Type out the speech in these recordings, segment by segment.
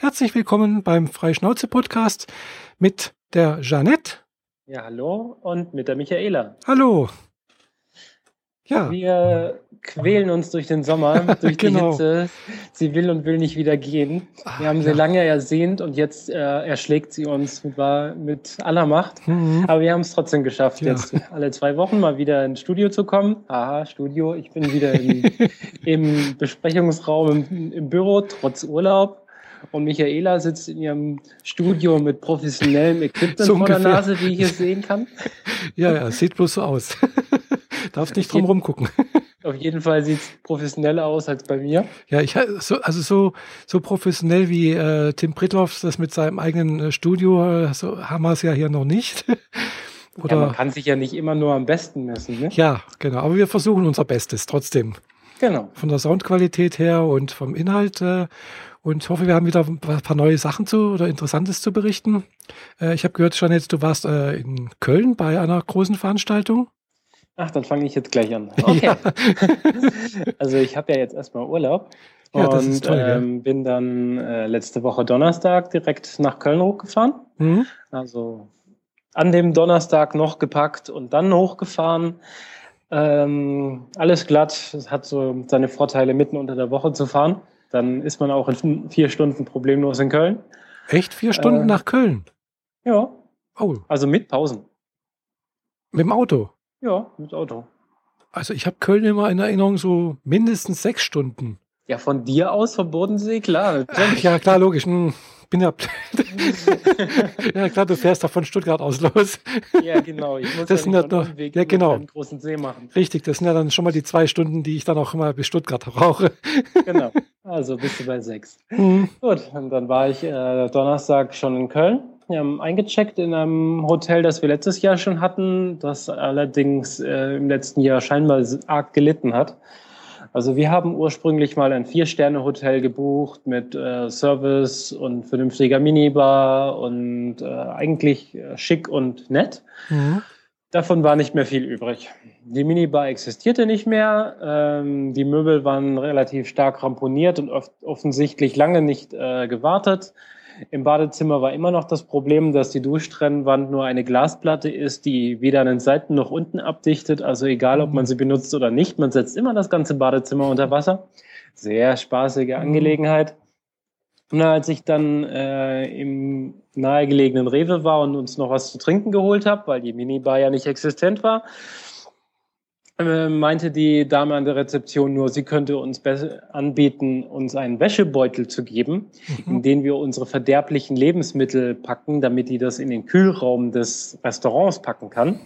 Herzlich willkommen beim Freischnauze-Podcast mit der Jeannette. Ja, hallo und mit der Michaela. Hallo. Ja. Wir quälen uns durch den Sommer, durch die genau. Hitze. Sie will und will nicht wieder gehen. Wir haben sie ja. lange ersehnt und jetzt äh, erschlägt sie uns mit, mit aller Macht. Mhm. Aber wir haben es trotzdem geschafft, ja. jetzt alle zwei Wochen mal wieder ins Studio zu kommen. Aha, Studio. Ich bin wieder im, im Besprechungsraum im, im Büro, trotz Urlaub. Und Michaela sitzt in ihrem Studio mit professionellem Equipment so vor der Nase, wie ich hier sehen kann. Ja, ja, sieht bloß so aus. Darf nicht drum rumgucken. Auf jeden Fall sieht es professioneller aus als bei mir. Ja, ich so, also so, so professionell wie äh, Tim Pritloff das mit seinem eigenen äh, Studio, äh, so haben wir es ja hier noch nicht. Oder, ja, man kann sich ja nicht immer nur am besten messen, ne? Ja, genau. Aber wir versuchen unser Bestes trotzdem. Genau. Von der Soundqualität her und vom Inhalt. Äh, und hoffe, wir haben wieder ein paar neue Sachen zu oder Interessantes zu berichten. Äh, ich habe gehört, Jeanette, du warst äh, in Köln bei einer großen Veranstaltung. Ach, dann fange ich jetzt gleich an. Okay. Also ich habe ja jetzt erstmal Urlaub ja, und toll, ähm, bin dann äh, letzte Woche Donnerstag direkt nach Köln hochgefahren. Mhm. Also an dem Donnerstag noch gepackt und dann hochgefahren. Ähm, alles glatt. Es hat so seine Vorteile, mitten unter der Woche zu fahren. Dann ist man auch in vier Stunden problemlos in Köln. Echt? Vier Stunden äh, nach Köln? Ja. Oh. Also mit Pausen. Mit dem Auto? Ja, mit Auto. Also ich habe Köln immer in Erinnerung so mindestens sechs Stunden. Ja, von dir aus vom Bodensee, klar. Ach, ja, klar, logisch. Hm, bin ja. ja, klar, du fährst doch von Stuttgart aus los. ja, genau. Ich muss das ja, sind ja, noch, ja genau. einen großen See machen. Richtig, das sind ja dann schon mal die zwei Stunden, die ich dann auch immer bis Stuttgart brauche. genau. Also bist du bei sechs. Mhm. Gut, und dann war ich äh, Donnerstag schon in Köln. Wir haben eingecheckt in einem Hotel, das wir letztes Jahr schon hatten, das allerdings äh, im letzten Jahr scheinbar arg gelitten hat. Also wir haben ursprünglich mal ein Vier-Sterne-Hotel gebucht mit äh, Service und vernünftiger Minibar und äh, eigentlich äh, schick und nett. Mhm. Davon war nicht mehr viel übrig. Die Minibar existierte nicht mehr. Ähm, die Möbel waren relativ stark ramponiert und oft offensichtlich lange nicht äh, gewartet. Im Badezimmer war immer noch das Problem, dass die Duschtrennwand nur eine Glasplatte ist, die weder an den Seiten noch unten abdichtet. Also egal, ob man sie benutzt oder nicht, man setzt immer das ganze Badezimmer unter Wasser. Sehr spaßige mhm. Angelegenheit. Und als ich dann äh, im nahegelegenen Rewe war und uns noch was zu trinken geholt habe, weil die Minibar ja nicht existent war, äh, meinte die Dame an der Rezeption nur, sie könnte uns anbieten, uns einen Wäschebeutel zu geben, mhm. in den wir unsere verderblichen Lebensmittel packen, damit die das in den Kühlraum des Restaurants packen kann.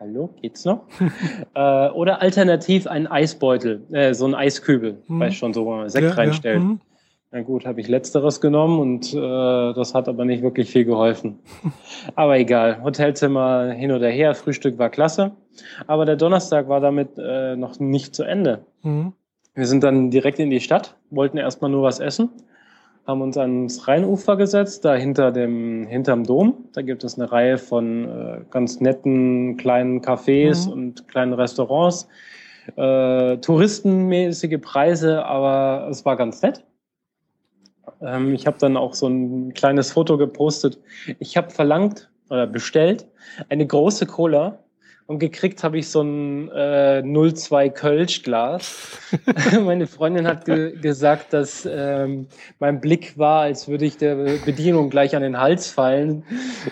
Hallo, geht's noch? äh, oder alternativ einen Eisbeutel, äh, so ein Eiskübel, mhm. weiß schon, so wo man Sekt ja, reinstellt. Ja. Na gut, habe ich letzteres genommen und äh, das hat aber nicht wirklich viel geholfen. aber egal, Hotelzimmer hin oder her, Frühstück war klasse. Aber der Donnerstag war damit äh, noch nicht zu Ende. Mhm. Wir sind dann direkt in die Stadt, wollten erstmal nur was essen, haben uns ans Rheinufer gesetzt, da hinter dem, hinterm Dom. Da gibt es eine Reihe von äh, ganz netten kleinen Cafés mhm. und kleinen Restaurants. Äh, touristenmäßige Preise, aber es war ganz nett. Ähm, ich habe dann auch so ein kleines Foto gepostet. Ich habe verlangt oder bestellt eine große Cola und gekriegt habe ich so ein äh, 02 Kölsch-Glas. Meine Freundin hat ge gesagt, dass ähm, mein Blick war, als würde ich der Bedienung gleich an den Hals fallen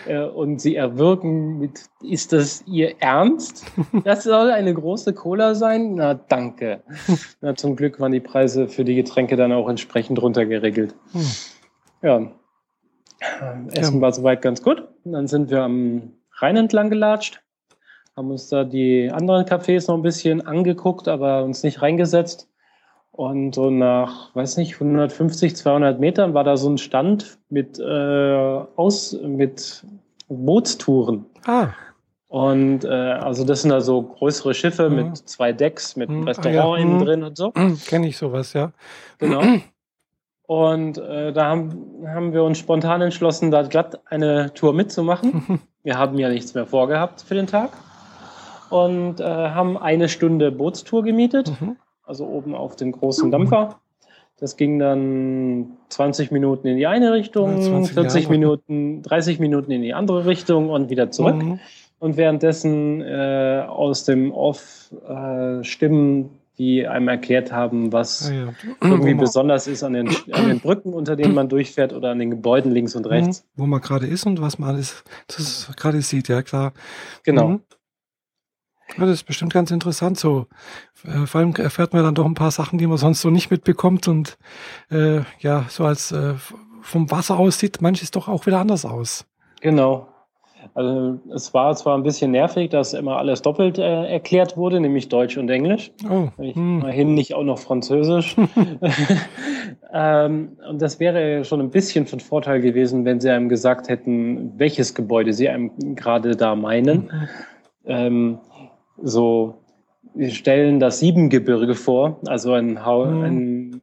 äh, und sie erwirken mit, ist das ihr Ernst? Das soll eine große Cola sein? Na, danke. Na, zum Glück waren die Preise für die Getränke dann auch entsprechend runtergeregelt. Hm. Ja. Essen ja. war soweit ganz gut. Und dann sind wir am Rhein entlang gelatscht haben uns da die anderen Cafés noch ein bisschen angeguckt, aber uns nicht reingesetzt. Und so nach, weiß nicht, 150, 200 Metern war da so ein Stand mit, äh, aus, mit Bootstouren. Ah. Und äh, also das sind da so größere Schiffe mhm. mit zwei Decks, mit mhm. Restaurant ah, ja. innen mhm. drin und so. Kenne ich sowas, ja. Genau. Und äh, da haben, haben wir uns spontan entschlossen, da glatt eine Tour mitzumachen. Wir haben ja nichts mehr vorgehabt für den Tag und äh, haben eine Stunde Bootstour gemietet, mhm. also oben auf dem großen Dampfer. Das ging dann 20 Minuten in die eine Richtung, ja, 40 Jahre. Minuten, 30 Minuten in die andere Richtung und wieder zurück. Mhm. Und währenddessen äh, aus dem Off äh, Stimmen, die einem erklärt haben, was ah, ja. irgendwie besonders ist an den, an den Brücken, unter denen man durchfährt oder an den Gebäuden links und rechts. Mhm. Wo man gerade ist und was man alles gerade sieht, ja klar. Genau. Mhm. Ja, das ist bestimmt ganz interessant so. Äh, vor allem erfährt man dann doch ein paar Sachen, die man sonst so nicht mitbekommt und äh, ja, so als äh, vom Wasser aus sieht manches doch auch wieder anders aus. Genau. Also es war zwar ein bisschen nervig, dass immer alles doppelt äh, erklärt wurde, nämlich Deutsch und Englisch. Oh. Hm. immerhin nicht auch noch Französisch. ähm, und das wäre schon ein bisschen von Vorteil gewesen, wenn sie einem gesagt hätten, welches Gebäude sie einem gerade da meinen. Mhm. Ähm, so, wir stellen das Siebengebirge vor, also ein, mhm. ein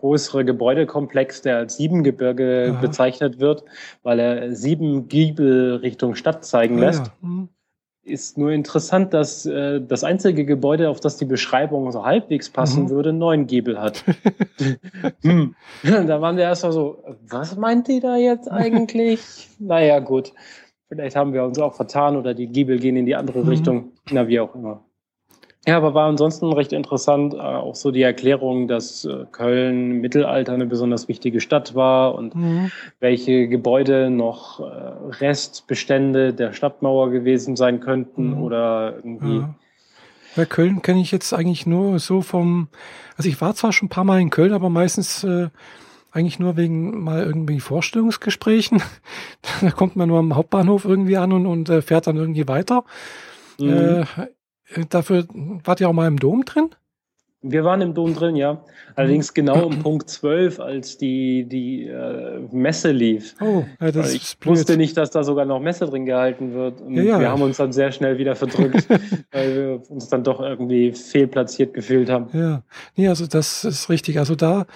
größerer Gebäudekomplex, der als Siebengebirge Aha. bezeichnet wird, weil er sieben Giebel Richtung Stadt zeigen ah, lässt. Ja. Mhm. Ist nur interessant, dass äh, das einzige Gebäude, auf das die Beschreibung so halbwegs passen mhm. würde, neun Giebel hat. hm. Da waren wir erst mal so, was meint die da jetzt eigentlich? naja, gut. Vielleicht haben wir uns auch vertan oder die Giebel gehen in die andere mhm. Richtung. Na, wie auch immer. Ja, aber war ansonsten recht interessant, äh, auch so die Erklärung, dass äh, Köln im Mittelalter eine besonders wichtige Stadt war und mhm. welche Gebäude noch äh, Restbestände der Stadtmauer gewesen sein könnten mhm. oder irgendwie. Ja. ja Köln kenne ich jetzt eigentlich nur so vom, also ich war zwar schon ein paar Mal in Köln, aber meistens äh, eigentlich nur wegen mal irgendwie Vorstellungsgesprächen. da kommt man nur am Hauptbahnhof irgendwie an und, und äh, fährt dann irgendwie weiter. Mhm. Äh, dafür wart ihr auch mal im Dom drin? Wir waren im Dom drin, ja. Allerdings genau um Punkt 12, als die, die äh, Messe lief. Oh, ja, das ich ist blöd. wusste nicht, dass da sogar noch Messe drin gehalten wird. Und ja, ja. wir haben uns dann sehr schnell wieder verdrückt, weil wir uns dann doch irgendwie fehlplatziert gefühlt haben. Ja, nee, also das ist richtig. Also da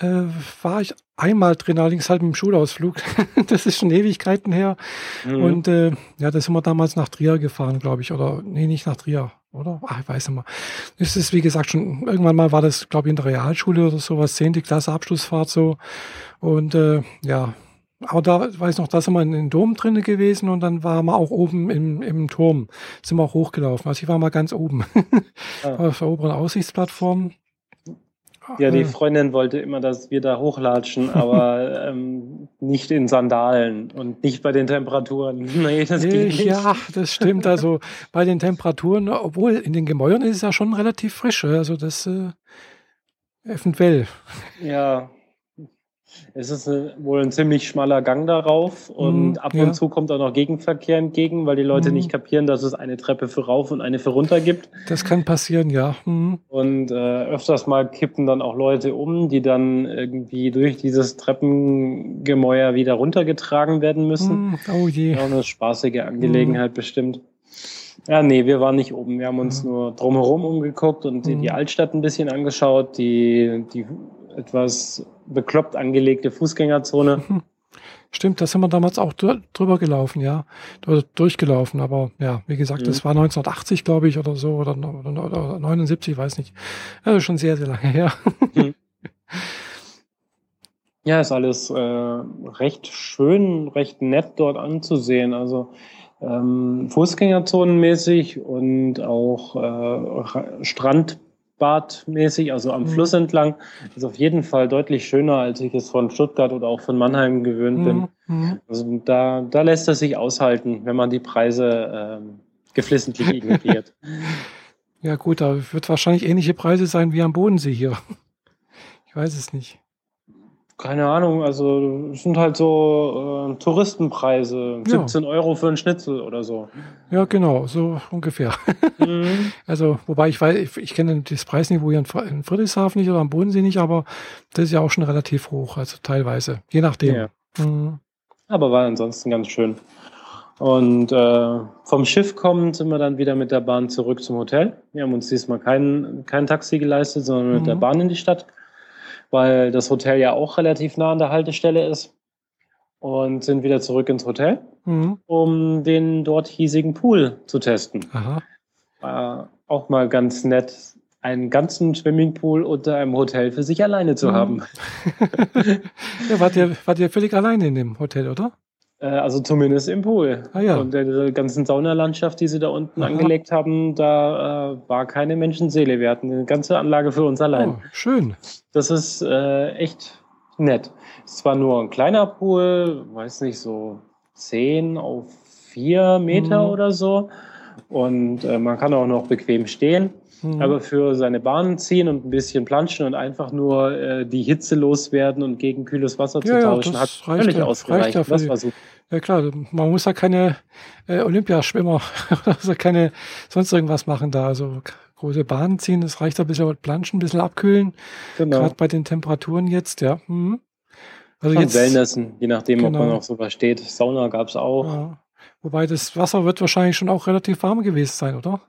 äh, war ich einmal drin, allerdings halt dem Schulausflug. das ist schon Ewigkeiten her. Mhm. Und äh, ja, da sind wir damals nach Trier gefahren, glaube ich. Oder nee, nicht nach Trier, oder? Ach, ich weiß nicht mehr. Das ist, wie gesagt, schon, irgendwann mal war das, glaube ich, in der Realschule oder sowas, zehnte Klasse Abschlussfahrt so. Und äh, ja, aber da weiß noch, da sind wir in den Dom drinnen gewesen und dann waren wir auch oben im, im Turm, sind wir auch hochgelaufen. Also ich war mal ganz oben ah. auf der oberen Aussichtsplattform. Ja, die Freundin wollte immer, dass wir da hochlatschen, aber ähm, nicht in Sandalen und nicht bei den Temperaturen. Nee, das geht nicht. Ja, das stimmt. Also bei den Temperaturen, obwohl in den Gemäuern ist es ja schon relativ frisch. Also das äh, eventuell. Ja, es ist wohl ein ziemlich schmaler Gang darauf und mm, ab und ja. zu kommt auch noch Gegenverkehr entgegen, weil die Leute mm. nicht kapieren, dass es eine Treppe für rauf und eine für runter gibt. Das kann passieren, ja. Mm. Und äh, öfters mal kippen dann auch Leute um, die dann irgendwie durch dieses Treppengemäuer wieder runtergetragen werden müssen. Mhm. Oh je. Ja, eine spaßige Angelegenheit mhm. bestimmt. Ja, nee, wir waren nicht oben. Wir haben uns nur drumherum umgeguckt und die Altstadt ein bisschen angeschaut, die, die etwas bekloppt angelegte Fußgängerzone. Stimmt, da sind wir damals auch drüber gelaufen, ja. Durchgelaufen, aber ja, wie gesagt, mhm. das war 1980, glaube ich, oder so, oder, oder, oder 79, weiß nicht. Also schon sehr, sehr lange her. Mhm. Ja, ist alles äh, recht schön, recht nett dort anzusehen. Also ähm, Fußgängerzonenmäßig und auch äh, Strand Badmäßig, also am mhm. Fluss entlang, ist auf jeden Fall deutlich schöner, als ich es von Stuttgart oder auch von Mannheim gewöhnt bin. Mhm. mhm. Also da, da lässt es sich aushalten, wenn man die Preise ähm, geflissentlich ignoriert. Ja gut, da wird wahrscheinlich ähnliche Preise sein wie am Bodensee hier. Ich weiß es nicht. Keine Ahnung, also sind halt so äh, Touristenpreise, ja. 17 Euro für einen Schnitzel oder so. Ja, genau, so ungefähr. Mhm. Also, wobei ich weiß, ich, ich kenne das Preisniveau hier in, in Friedrichshafen nicht oder am Bodensee nicht, aber das ist ja auch schon relativ hoch, also teilweise, je nachdem. Ja. Mhm. Aber war ansonsten ganz schön. Und äh, vom Schiff kommend sind wir dann wieder mit der Bahn zurück zum Hotel. Wir haben uns diesmal kein, kein Taxi geleistet, sondern mit mhm. der Bahn in die Stadt weil das Hotel ja auch relativ nah an der Haltestelle ist. Und sind wieder zurück ins Hotel, mhm. um den dort hiesigen Pool zu testen. Aha. War auch mal ganz nett, einen ganzen Swimmingpool unter einem Hotel für sich alleine zu mhm. haben. ja, wart ihr, wart ihr völlig alleine in dem Hotel, oder? Äh, also zumindest im Pool. Ah, ja. Und der ganzen Saunalandschaft, die sie da unten Aha. angelegt haben, da äh, war keine Menschenseele. Wir hatten eine ganze Anlage für uns allein. Oh, schön. Das ist äh, echt nett. Es war nur ein kleiner Pool, weiß nicht, so zehn auf vier Meter mhm. oder so. Und äh, man kann auch noch bequem stehen. Mhm. Aber für seine Bahnen ziehen und ein bisschen planschen und einfach nur äh, die Hitze loswerden und gegen kühles Wasser ja, zu tauschen, ja, hat völlig ja, ausgereicht. Ja das war super. Ja klar, man muss ja keine äh, Olympiaschwimmer also keine sonst irgendwas machen da. Also große Bahnen ziehen, das reicht ein bisschen planschen, ein bisschen abkühlen. Genau. Gerade bei den Temperaturen jetzt, ja. Mhm. Also jetzt, Wellnessen, je nachdem, genau. ob man genau. auf sowas steht. Sauna gab es auch. Ja. Wobei das Wasser wird wahrscheinlich schon auch relativ warm gewesen sein, oder?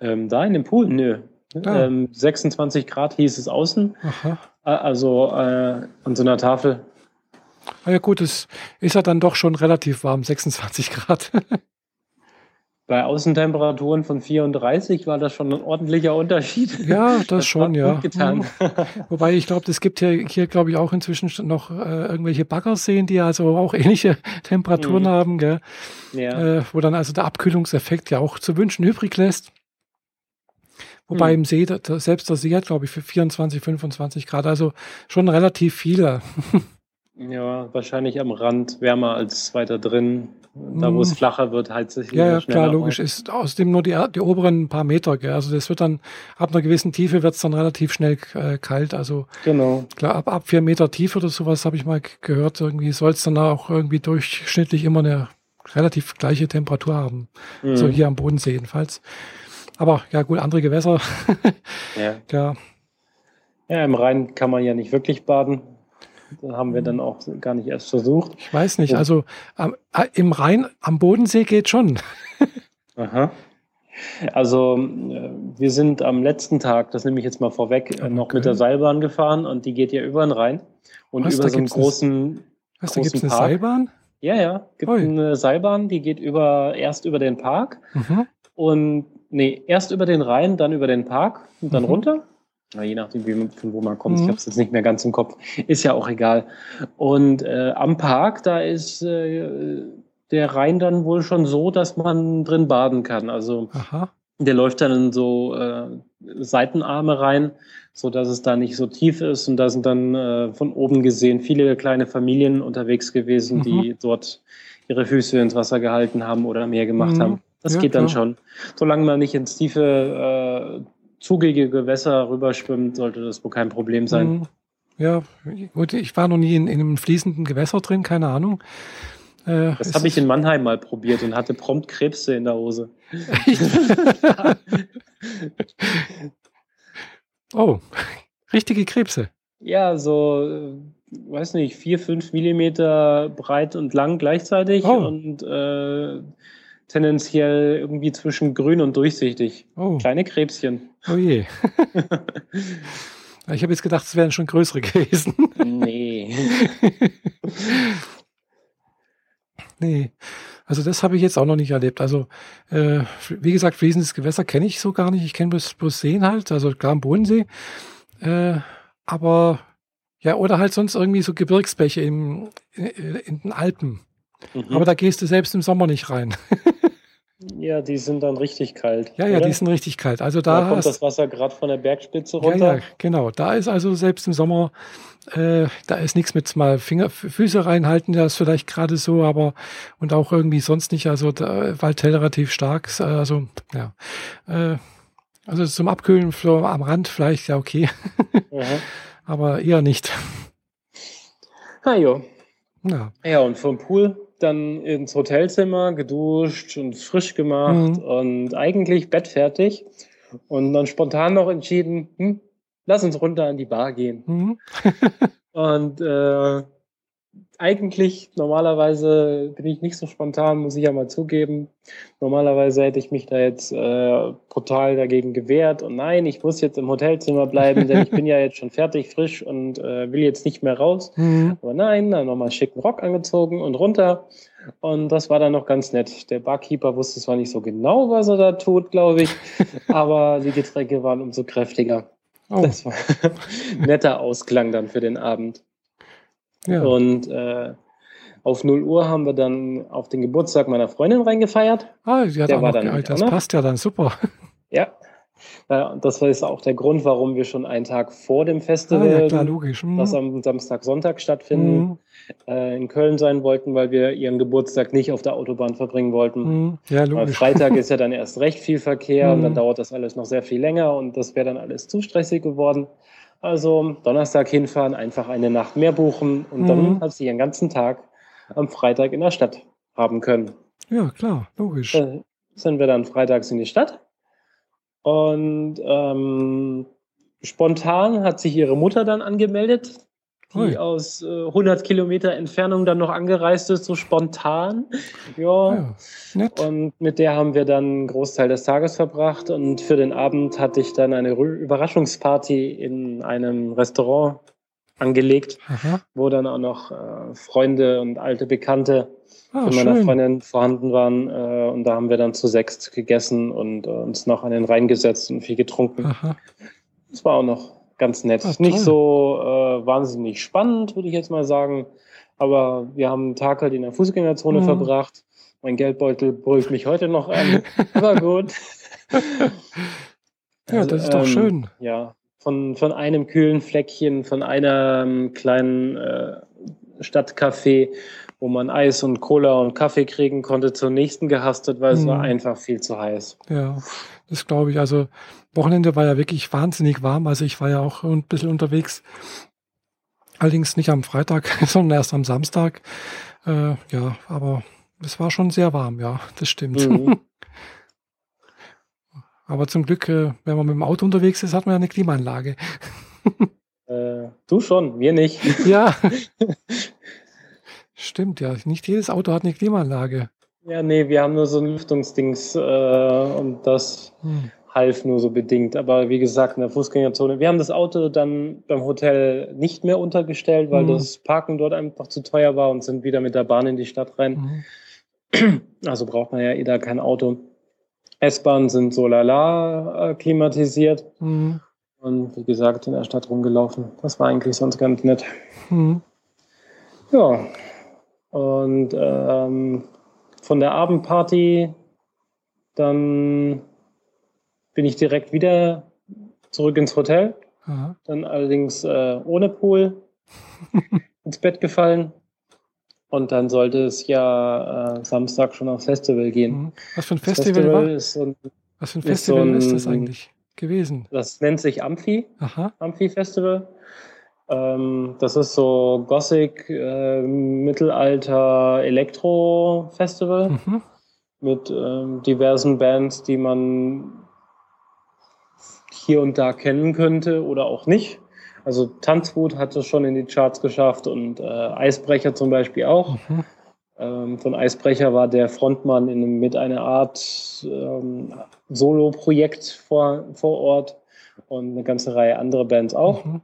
Ähm, da in dem Pool, nö. Ah. Ähm, 26 Grad hieß es außen. Aha. Also äh, an so einer Tafel. Ah ja gut, es ist ja dann doch schon relativ warm, 26 Grad. Bei Außentemperaturen von 34 war das schon ein ordentlicher Unterschied. Ja, das, das schon, ja. Getan. Wobei ich glaube, es gibt hier, hier glaube ich, auch inzwischen noch äh, irgendwelche Baggerseen, die also auch ähnliche Temperaturen mhm. haben, gell? Ja. Äh, wo dann also der Abkühlungseffekt ja auch zu wünschen übrig lässt. Wobei mhm. im See, selbst der See hat, glaube ich, für 24, 25 Grad, also schon relativ viele. ja, wahrscheinlich am Rand wärmer als weiter drin. Da, wo es hm. flacher wird, heizt sich Ja, ja klar, logisch. Auf. Ist außerdem nur die, die oberen paar Meter. Gell? Also das wird dann, ab einer gewissen Tiefe wird es dann relativ schnell äh, kalt. Also genau. klar, ab, ab vier Meter Tiefe oder sowas habe ich mal gehört. Irgendwie soll es dann auch irgendwie durchschnittlich immer eine relativ gleiche Temperatur haben. Mhm. So hier am Bodensee jedenfalls. Aber ja, gut, andere Gewässer. ja. ja. Ja, im Rhein kann man ja nicht wirklich baden. Da haben wir dann auch gar nicht erst versucht. Ich weiß nicht, also äh, im Rhein am Bodensee geht schon. Aha. Also äh, wir sind am letzten Tag, das nehme ich jetzt mal vorweg, okay. noch mit der Seilbahn gefahren und die geht ja über den Rhein und Was, über so einen großen, Was, da gibt's eine Park. Seilbahn? Ja, ja, gibt Oi. eine Seilbahn, die geht über erst über den Park mhm. und nee, erst über den Rhein, dann über den Park und dann mhm. runter na, je nachdem, wie, von wo man kommt. Mhm. Ich habe es jetzt nicht mehr ganz im Kopf. Ist ja auch egal. Und äh, am Park, da ist äh, der Rhein dann wohl schon so, dass man drin baden kann. Also Aha. der läuft dann in so äh, Seitenarme rein, so dass es da nicht so tief ist. Und da sind dann äh, von oben gesehen viele kleine Familien unterwegs gewesen, mhm. die dort ihre Füße ins Wasser gehalten haben oder mehr gemacht mhm. haben. Das ja, geht dann klar. schon. Solange man nicht ins tiefe äh, zugige Gewässer rüberschwimmt, sollte das wohl kein Problem sein. Mhm. Ja, gut, ich war noch nie in, in einem fließenden Gewässer drin, keine Ahnung. Äh, das habe ich in Mannheim mal probiert und hatte prompt Krebse in der Hose. oh, richtige Krebse. Ja, so, weiß nicht, vier, fünf Millimeter breit und lang gleichzeitig oh. und äh, tendenziell irgendwie zwischen grün und durchsichtig. Oh. Kleine Krebschen. Oh je. ich habe jetzt gedacht, es wären schon größere gewesen. nee. nee. Also das habe ich jetzt auch noch nicht erlebt. Also äh, wie gesagt, fließendes Gewässer kenne ich so gar nicht. Ich kenne bloß, bloß Seen halt, also klar am Bodensee. Äh, aber ja, oder halt sonst irgendwie so Gebirgsbäche im, in, in den Alpen. Mhm. Aber da gehst du selbst im Sommer nicht rein. Ja, die sind dann richtig kalt. Ja, ja, oder? die sind richtig kalt. Also da, da kommt das Wasser gerade von der Bergspitze runter. Ja, ja, genau. Da ist also selbst im Sommer, äh, da ist nichts mit mal Finger, Füße reinhalten, das ist vielleicht gerade so, aber und auch irgendwie sonst nicht. Also da, Waldtell relativ stark. Also ja, äh, also zum Abkühlen am Rand vielleicht ja okay, mhm. aber eher nicht. Ah jo. Ja. ja, und vom Pool dann ins Hotelzimmer, geduscht und frisch gemacht mhm. und eigentlich bettfertig. Und dann spontan noch entschieden, hm, lass uns runter an die Bar gehen. Mhm. und äh, eigentlich, normalerweise bin ich nicht so spontan, muss ich ja mal zugeben. Normalerweise hätte ich mich da jetzt äh, brutal dagegen gewehrt und nein, ich muss jetzt im Hotelzimmer bleiben, denn ich bin ja jetzt schon fertig, frisch und äh, will jetzt nicht mehr raus. Mhm. Aber nein, dann nochmal schicken Rock angezogen und runter Und das war dann noch ganz nett. Der Barkeeper wusste zwar nicht so genau, was er da tut, glaube ich, aber die Getränke waren umso kräftiger. Oh. Das war ein netter Ausklang dann für den Abend. Ja. Und äh, auf 0 Uhr haben wir dann auf den Geburtstag meiner Freundin reingefeiert. Ah, sie hat Der auch war dann Das passt ja dann super. Ja, das ist auch der Grund, warum wir schon einen Tag vor dem Festival, ah, ja, klar, logisch. Mhm. das am Samstag, Sonntag stattfinden, mhm. äh, in Köln sein wollten, weil wir ihren Geburtstag nicht auf der Autobahn verbringen wollten. Mhm. Ja, logisch. Weil Freitag ist ja dann erst recht viel Verkehr und dann mhm. dauert das alles noch sehr viel länger und das wäre dann alles zu stressig geworden. Also Donnerstag hinfahren, einfach eine Nacht mehr buchen und dann mhm. hat sie ihren ganzen Tag am Freitag in der Stadt haben können. Ja, klar, logisch. Äh, sind wir dann freitags in die Stadt und ähm, spontan hat sich ihre Mutter dann angemeldet, die Ui. aus äh, 100 Kilometer Entfernung dann noch angereist ist, so spontan. Ja. ja und mit der haben wir dann einen Großteil des Tages verbracht. Und für den Abend hatte ich dann eine Überraschungsparty in einem Restaurant angelegt, Aha. wo dann auch noch äh, Freunde und alte Bekannte ah, von meiner schön. Freundin vorhanden waren. Äh, und da haben wir dann zu sechs gegessen und äh, uns noch an den Rhein gesetzt und viel getrunken. Aha. Das war auch noch ganz nett. Ah, Nicht so äh, wahnsinnig spannend, würde ich jetzt mal sagen. Aber wir haben einen Tag halt in der Fußgängerzone mhm. verbracht. Mein Geldbeutel brüllt mich heute noch an. War gut. ja, das ist doch ähm, schön. Ja, von, von einem kühlen Fleckchen, von einem kleinen äh, Stadtcafé, wo man Eis und Cola und Kaffee kriegen konnte, zur nächsten gehastet, weil es war mhm. einfach viel zu heiß. Ja, das glaube ich. Also Wochenende war ja wirklich wahnsinnig warm. Also ich war ja auch ein bisschen unterwegs. Allerdings nicht am Freitag, sondern erst am Samstag. Äh, ja, aber es war schon sehr warm, ja, das stimmt. Mhm. Aber zum Glück, äh, wenn man mit dem Auto unterwegs ist, hat man ja eine Klimaanlage. Äh, du schon, wir nicht. Ja. Stimmt, ja. Nicht jedes Auto hat eine Klimaanlage. Ja, nee, wir haben nur so ein Lüftungsdings äh, und das hm. half nur so bedingt. Aber wie gesagt, in der Fußgängerzone. Wir haben das Auto dann beim Hotel nicht mehr untergestellt, weil hm. das Parken dort einfach zu teuer war und sind wieder mit der Bahn in die Stadt rein. Hm. Also braucht man ja eh da kein Auto. S-Bahnen sind so lala äh, klimatisiert. Mhm. Und wie gesagt, in der Stadt rumgelaufen. Das war eigentlich sonst ganz nett. Mhm. Ja. Und ähm, von der Abendparty dann bin ich direkt wieder zurück ins Hotel. Aha. Dann allerdings äh, ohne Pool ins Bett gefallen. Und dann sollte es ja äh, Samstag schon aufs Festival gehen. Mhm. Was für ein Festival, Festival war? Ist so Was für ein Festival ist, so ein, ist, das eigentlich gewesen? Das nennt sich Amphi. Aha. Amphi Festival. Ähm, das ist so Gothic, äh, Mittelalter, Elektro Festival. Mhm. Mit ähm, diversen Bands, die man hier und da kennen könnte oder auch nicht. Also Tanzwut hat es schon in die Charts geschafft und äh, Eisbrecher zum Beispiel auch. Mhm. Ähm, von Eisbrecher war der Frontmann in, mit einer Art ähm, Solo-Projekt vor, vor Ort und eine ganze Reihe andere Bands auch. Mhm.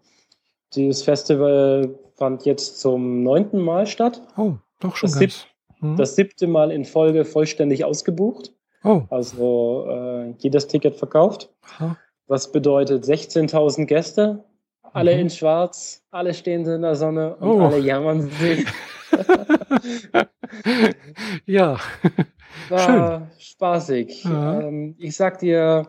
Dieses Festival fand jetzt zum neunten Mal statt. Oh, doch schon das. Sieb mhm. das siebte Mal in Folge vollständig ausgebucht. Oh. Also äh, jedes Ticket verkauft. Aha. Was bedeutet 16.000 Gäste alle mhm. in Schwarz, alle stehen in der Sonne und oh. alle jammern sich. ja. War Schön. spaßig. Ja. Ähm, ich sag dir,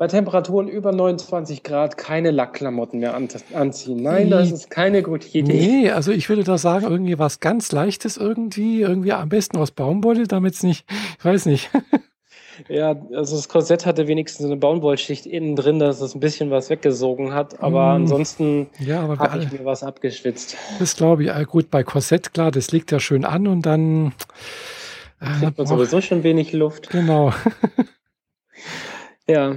bei Temperaturen über 29 Grad keine Lackklamotten mehr an, anziehen. Nein, nee. das ist keine gute Idee. Nee, also ich würde da sagen, irgendwie was ganz Leichtes irgendwie, irgendwie am besten aus Baumwolle, damit es nicht, ich weiß nicht. Ja, also das Korsett hatte wenigstens eine Baumwollschicht innen drin, dass es ein bisschen was weggesogen hat, aber mm. ansonsten ja, habe ich mir was abgeschwitzt. Das glaube ich. Gut, bei Korsett, klar, das liegt ja schön an und dann äh, kriegt man sowieso schon wenig Luft. Genau. ja,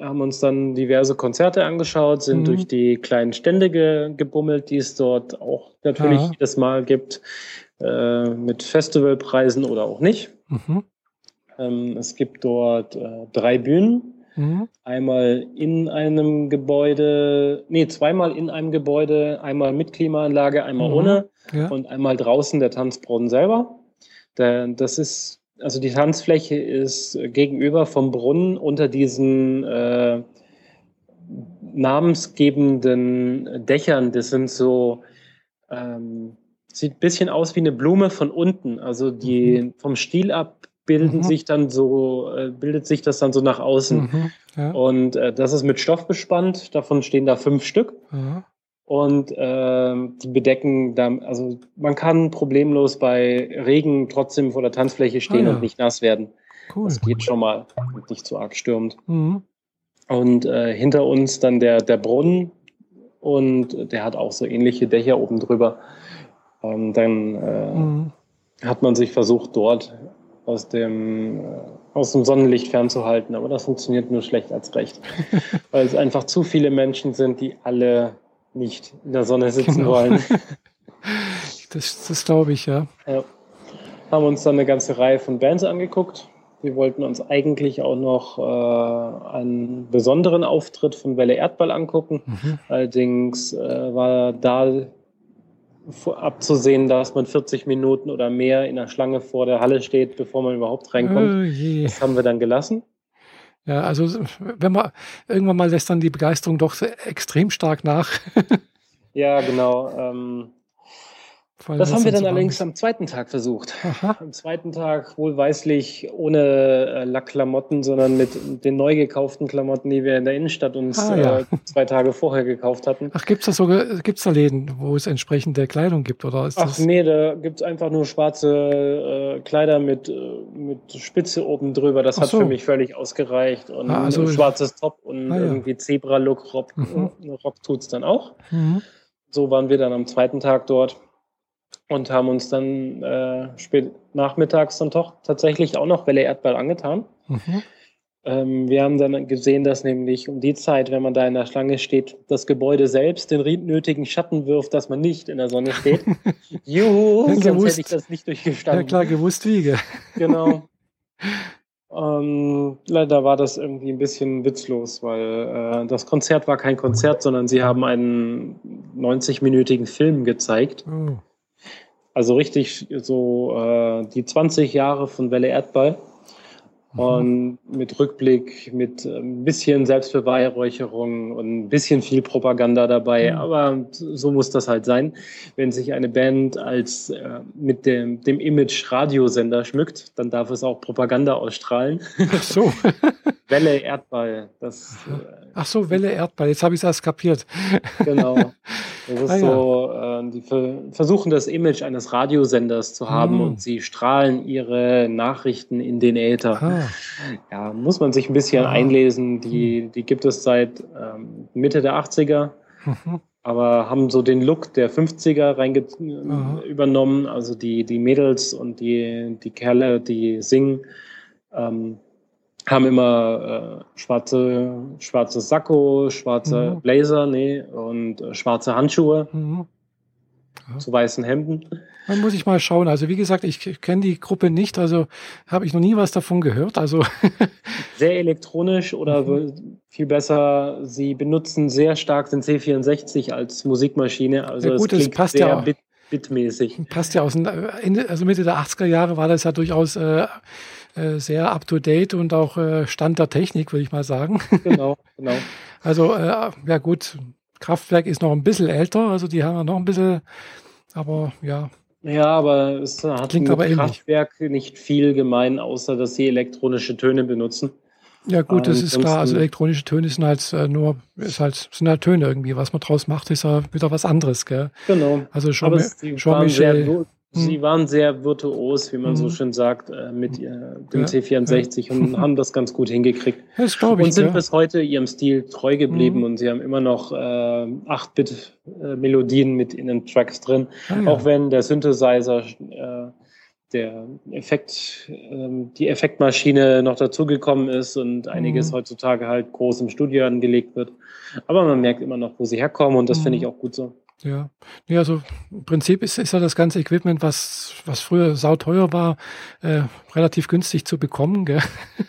haben uns dann diverse Konzerte angeschaut, sind mhm. durch die kleinen Stände ge gebummelt, die es dort auch natürlich ja. jedes Mal gibt, äh, mit Festivalpreisen oder auch nicht. Mhm. Ähm, es gibt dort äh, drei Bühnen. Mhm. Einmal in einem Gebäude, nee, zweimal in einem Gebäude, einmal mit Klimaanlage, einmal mhm. ohne ja. und einmal draußen der Tanzbrunnen selber. Der, das ist, also die Tanzfläche ist gegenüber vom Brunnen unter diesen äh, namensgebenden Dächern. Das sind so, ähm, sieht ein bisschen aus wie eine Blume von unten. Also die mhm. vom Stil ab bilden mhm. sich dann so, äh, bildet sich das dann so nach außen. Mhm, ja. Und äh, das ist mit Stoff bespannt. Davon stehen da fünf Stück. Und äh, die bedecken da, also man kann problemlos bei Regen trotzdem vor der Tanzfläche stehen ah, ja. und nicht nass werden. Cool. Das geht schon mal und nicht zu arg stürmt. Mhm. Und äh, hinter uns dann der, der Brunnen und der hat auch so ähnliche Dächer oben drüber. Und dann äh, mhm. hat man sich versucht, dort aus dem, äh, aus dem Sonnenlicht fernzuhalten. Aber das funktioniert nur schlecht als recht, weil es einfach zu viele Menschen sind, die alle nicht in der Sonne sitzen genau. wollen. Das, das glaube ich, ja. ja. Haben uns dann eine ganze Reihe von Bands angeguckt. Wir wollten uns eigentlich auch noch äh, einen besonderen Auftritt von Welle Erdball angucken. Mhm. Allerdings äh, war da abzusehen, dass man 40 Minuten oder mehr in der Schlange vor der Halle steht, bevor man überhaupt reinkommt. Oh das haben wir dann gelassen. Ja, also wenn man irgendwann mal lässt dann die Begeisterung doch extrem stark nach. ja, genau. Ähm, das haben wir dann allerdings am zweiten Tag versucht. Aha. Am zweiten Tag wohlweislich ohne äh, Lackklamotten, sondern mit den neu gekauften Klamotten, die wir in der Innenstadt uns ah, ja. äh, zwei Tage vorher gekauft hatten. Ach, gibt es da sogar, gibt's da Läden, wo es entsprechende Kleidung gibt? Oder ist Ach das nee, da gibt es einfach nur schwarze äh, Kleider mit, äh, mit Spitze oben drüber. Das Ach hat so. für mich völlig ausgereicht. Und ah, also ein schwarzes Top und ah, ja. irgendwie Zebra-Look, Rock, mhm. Rock tut es dann auch. Mhm. So waren wir dann am zweiten Tag dort und haben uns dann äh, spät nachmittags dann doch tatsächlich auch noch Welle Erdball angetan. Mhm. Ähm, wir haben dann gesehen, dass nämlich um die Zeit, wenn man da in der Schlange steht, das Gebäude selbst den nötigen Schatten wirft, dass man nicht in der Sonne steht. Juhu, sonst gewusst, hätte ich das nicht durchgestanden. Ja klar, gewusst wie. genau. Ähm, leider war das irgendwie ein bisschen witzlos, weil äh, das Konzert war kein Konzert, sondern sie haben einen 90-minütigen Film gezeigt. Oh. Also richtig so äh, die 20 Jahre von Welle Erdball. Mhm. Und mit Rückblick, mit ein bisschen Selbstbeweihräucherung und ein bisschen viel Propaganda dabei. Mhm. Aber so muss das halt sein. Wenn sich eine Band als äh, mit dem, dem Image Radiosender schmückt, dann darf es auch Propaganda ausstrahlen. Ach so. Welle Erdball. Das, äh, Ach so, Welle Erdball. Jetzt habe ich es erst kapiert. Genau. Das ist ah, so, ja. äh, die versuchen das Image eines Radiosenders zu haben hm. und sie strahlen ihre Nachrichten in den Äther. Ah. Ja, muss man sich ein bisschen ah. einlesen. Die, hm. die gibt es seit ähm, Mitte der 80er. Mhm. Aber haben so den Look der 50er reinge übernommen. Also die, die Mädels und die, die Kerle, die singen, ähm, haben immer äh, schwarze, schwarzes Sakko, schwarze mhm. Blazer, nee, und äh, schwarze Handschuhe mhm. ja. zu weißen Hemden. Dann muss ich mal schauen. Also wie gesagt, ich kenne die Gruppe nicht, also habe ich noch nie was davon gehört. Also sehr elektronisch oder mhm. viel besser, sie benutzen sehr stark den C64 als Musikmaschine. Also ja, gut, es klingt passt sehr ja bit bitmäßig. Passt ja aus. Also Mitte der 80er Jahre war das ja durchaus äh, sehr up-to-date und auch äh, Stand der Technik, würde ich mal sagen. Genau, genau. Also, äh, ja gut, Kraftwerk ist noch ein bisschen älter, also die haben ja noch ein bisschen, aber ja. Ja, aber es hat Klingt mit Kraftwerk ähnlich. nicht viel gemein, außer dass sie elektronische Töne benutzen. Ja gut, das ist klar. Also elektronische Töne sind halt äh, nur, ist halt, sind halt Töne irgendwie. Was man draus macht, ist ja wieder was anderes, gell? Genau. Also schon, schon Michel, Sie hm. waren sehr virtuos, wie man mhm. so hm. schön sagt, äh, mit äh, dem ja, C64 ja. und haben das ganz gut hingekriegt. Das glaube ich. Und sind ja. bis heute ihrem Stil treu geblieben mhm. und sie haben immer noch äh, 8-Bit-Melodien mit in den Tracks drin, ah, auch wenn der Synthesizer äh, der Effekt, ähm, die Effektmaschine noch dazugekommen ist und einiges mhm. heutzutage halt groß im Studio angelegt wird. Aber man merkt immer noch, wo sie herkommen und das finde ich mhm. auch gut so. Ja, ja also im Prinzip ist, ist ja das ganze Equipment, was, was früher sauteuer war, äh, relativ günstig zu bekommen. Gell?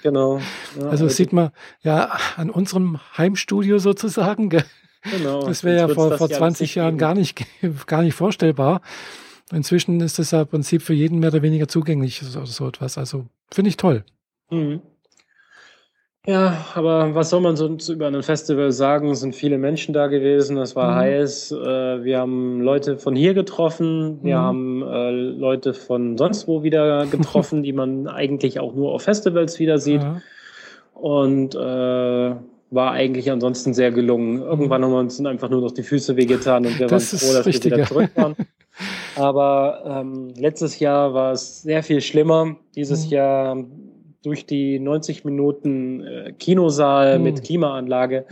Genau. Ja, also das sieht man ja an unserem Heimstudio sozusagen. Gell? Genau. Das wäre ja vor, vor 20 Jahren gar nicht, gar nicht vorstellbar. Inzwischen ist das ja im Prinzip für jeden mehr oder weniger zugänglich oder so etwas. Also finde ich toll. Mhm. Ja, aber was soll man sonst über ein Festival sagen? Es sind viele Menschen da gewesen, es war mhm. heiß. Äh, wir haben Leute von hier getroffen, wir mhm. haben äh, Leute von sonst wo wieder getroffen, die man eigentlich auch nur auf Festivals wieder sieht. Ja. Und äh, war eigentlich ansonsten sehr gelungen. Irgendwann mhm. haben wir uns einfach nur noch die Füße wehgetan und wir das waren froh, dass richtig, wir wieder zurück waren. Aber ähm, letztes Jahr war es sehr viel schlimmer. Dieses mhm. Jahr durch die 90 Minuten äh, Kinosaal mhm. mit Klimaanlage,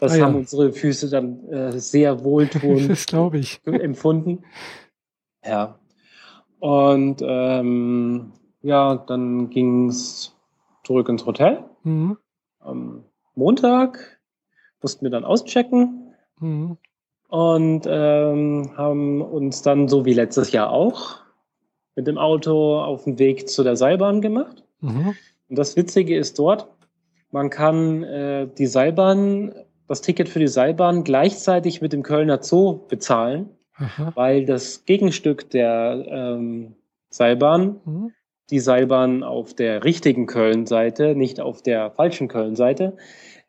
das ah, haben ja. unsere Füße dann äh, sehr wohltuend empfunden. Ja. Und ähm, ja, dann ging es zurück ins Hotel. Mhm. Am Montag mussten wir dann auschecken. Mhm. Und ähm, haben uns dann, so wie letztes Jahr auch, mit dem Auto auf den Weg zu der Seilbahn gemacht. Mhm. Und das Witzige ist dort, man kann äh, die Seilbahn, das Ticket für die Seilbahn gleichzeitig mit dem Kölner Zoo bezahlen, Aha. weil das Gegenstück der ähm, Seilbahn, mhm. die Seilbahn auf der richtigen Köln-Seite, nicht auf der falschen Köln-Seite,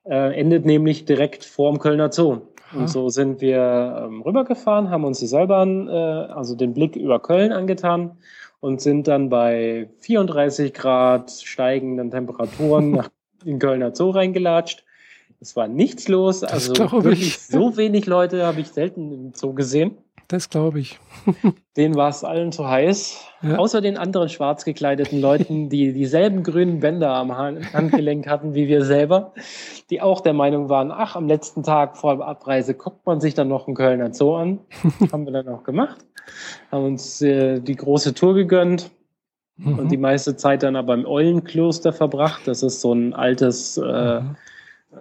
äh, endet nämlich direkt vorm Kölner Zoo. Aha. Und so sind wir ähm, rübergefahren, haben uns die Seilbahn, äh, also den Blick über Köln angetan und sind dann bei 34 Grad steigenden Temperaturen nach in Kölner Zoo reingelatscht. Es war nichts los. Also wirklich ich. so wenig Leute habe ich selten im Zoo gesehen. Das glaube ich. Denen war es allen zu heiß. Ja. Außer den anderen schwarz gekleideten Leuten, die dieselben grünen Bänder am Handgelenk hatten wie wir selber, die auch der Meinung waren, ach, am letzten Tag vor der Abreise guckt man sich dann noch einen Kölner Zoo an. Haben wir dann auch gemacht. Haben uns äh, die große Tour gegönnt. Mhm. Und die meiste Zeit dann aber im Eulenkloster verbracht. Das ist so ein altes äh, mhm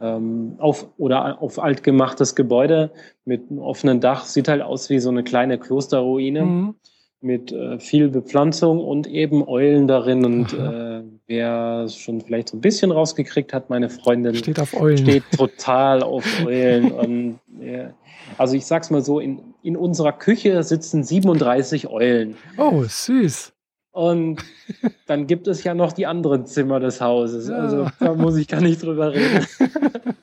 ähm, auf oder auf alt gemachtes Gebäude mit einem offenen Dach. Sieht halt aus wie so eine kleine Klosterruine mhm. mit äh, viel Bepflanzung und eben Eulen darin. Und äh, wer es schon vielleicht so ein bisschen rausgekriegt hat, meine Freundin steht auf Eulen. Steht total auf Eulen. und, ja, also ich sag's mal so, in, in unserer Küche sitzen 37 Eulen. Oh, süß. Und dann gibt es ja noch die anderen Zimmer des Hauses. Ja. Also da muss ich gar nicht drüber reden.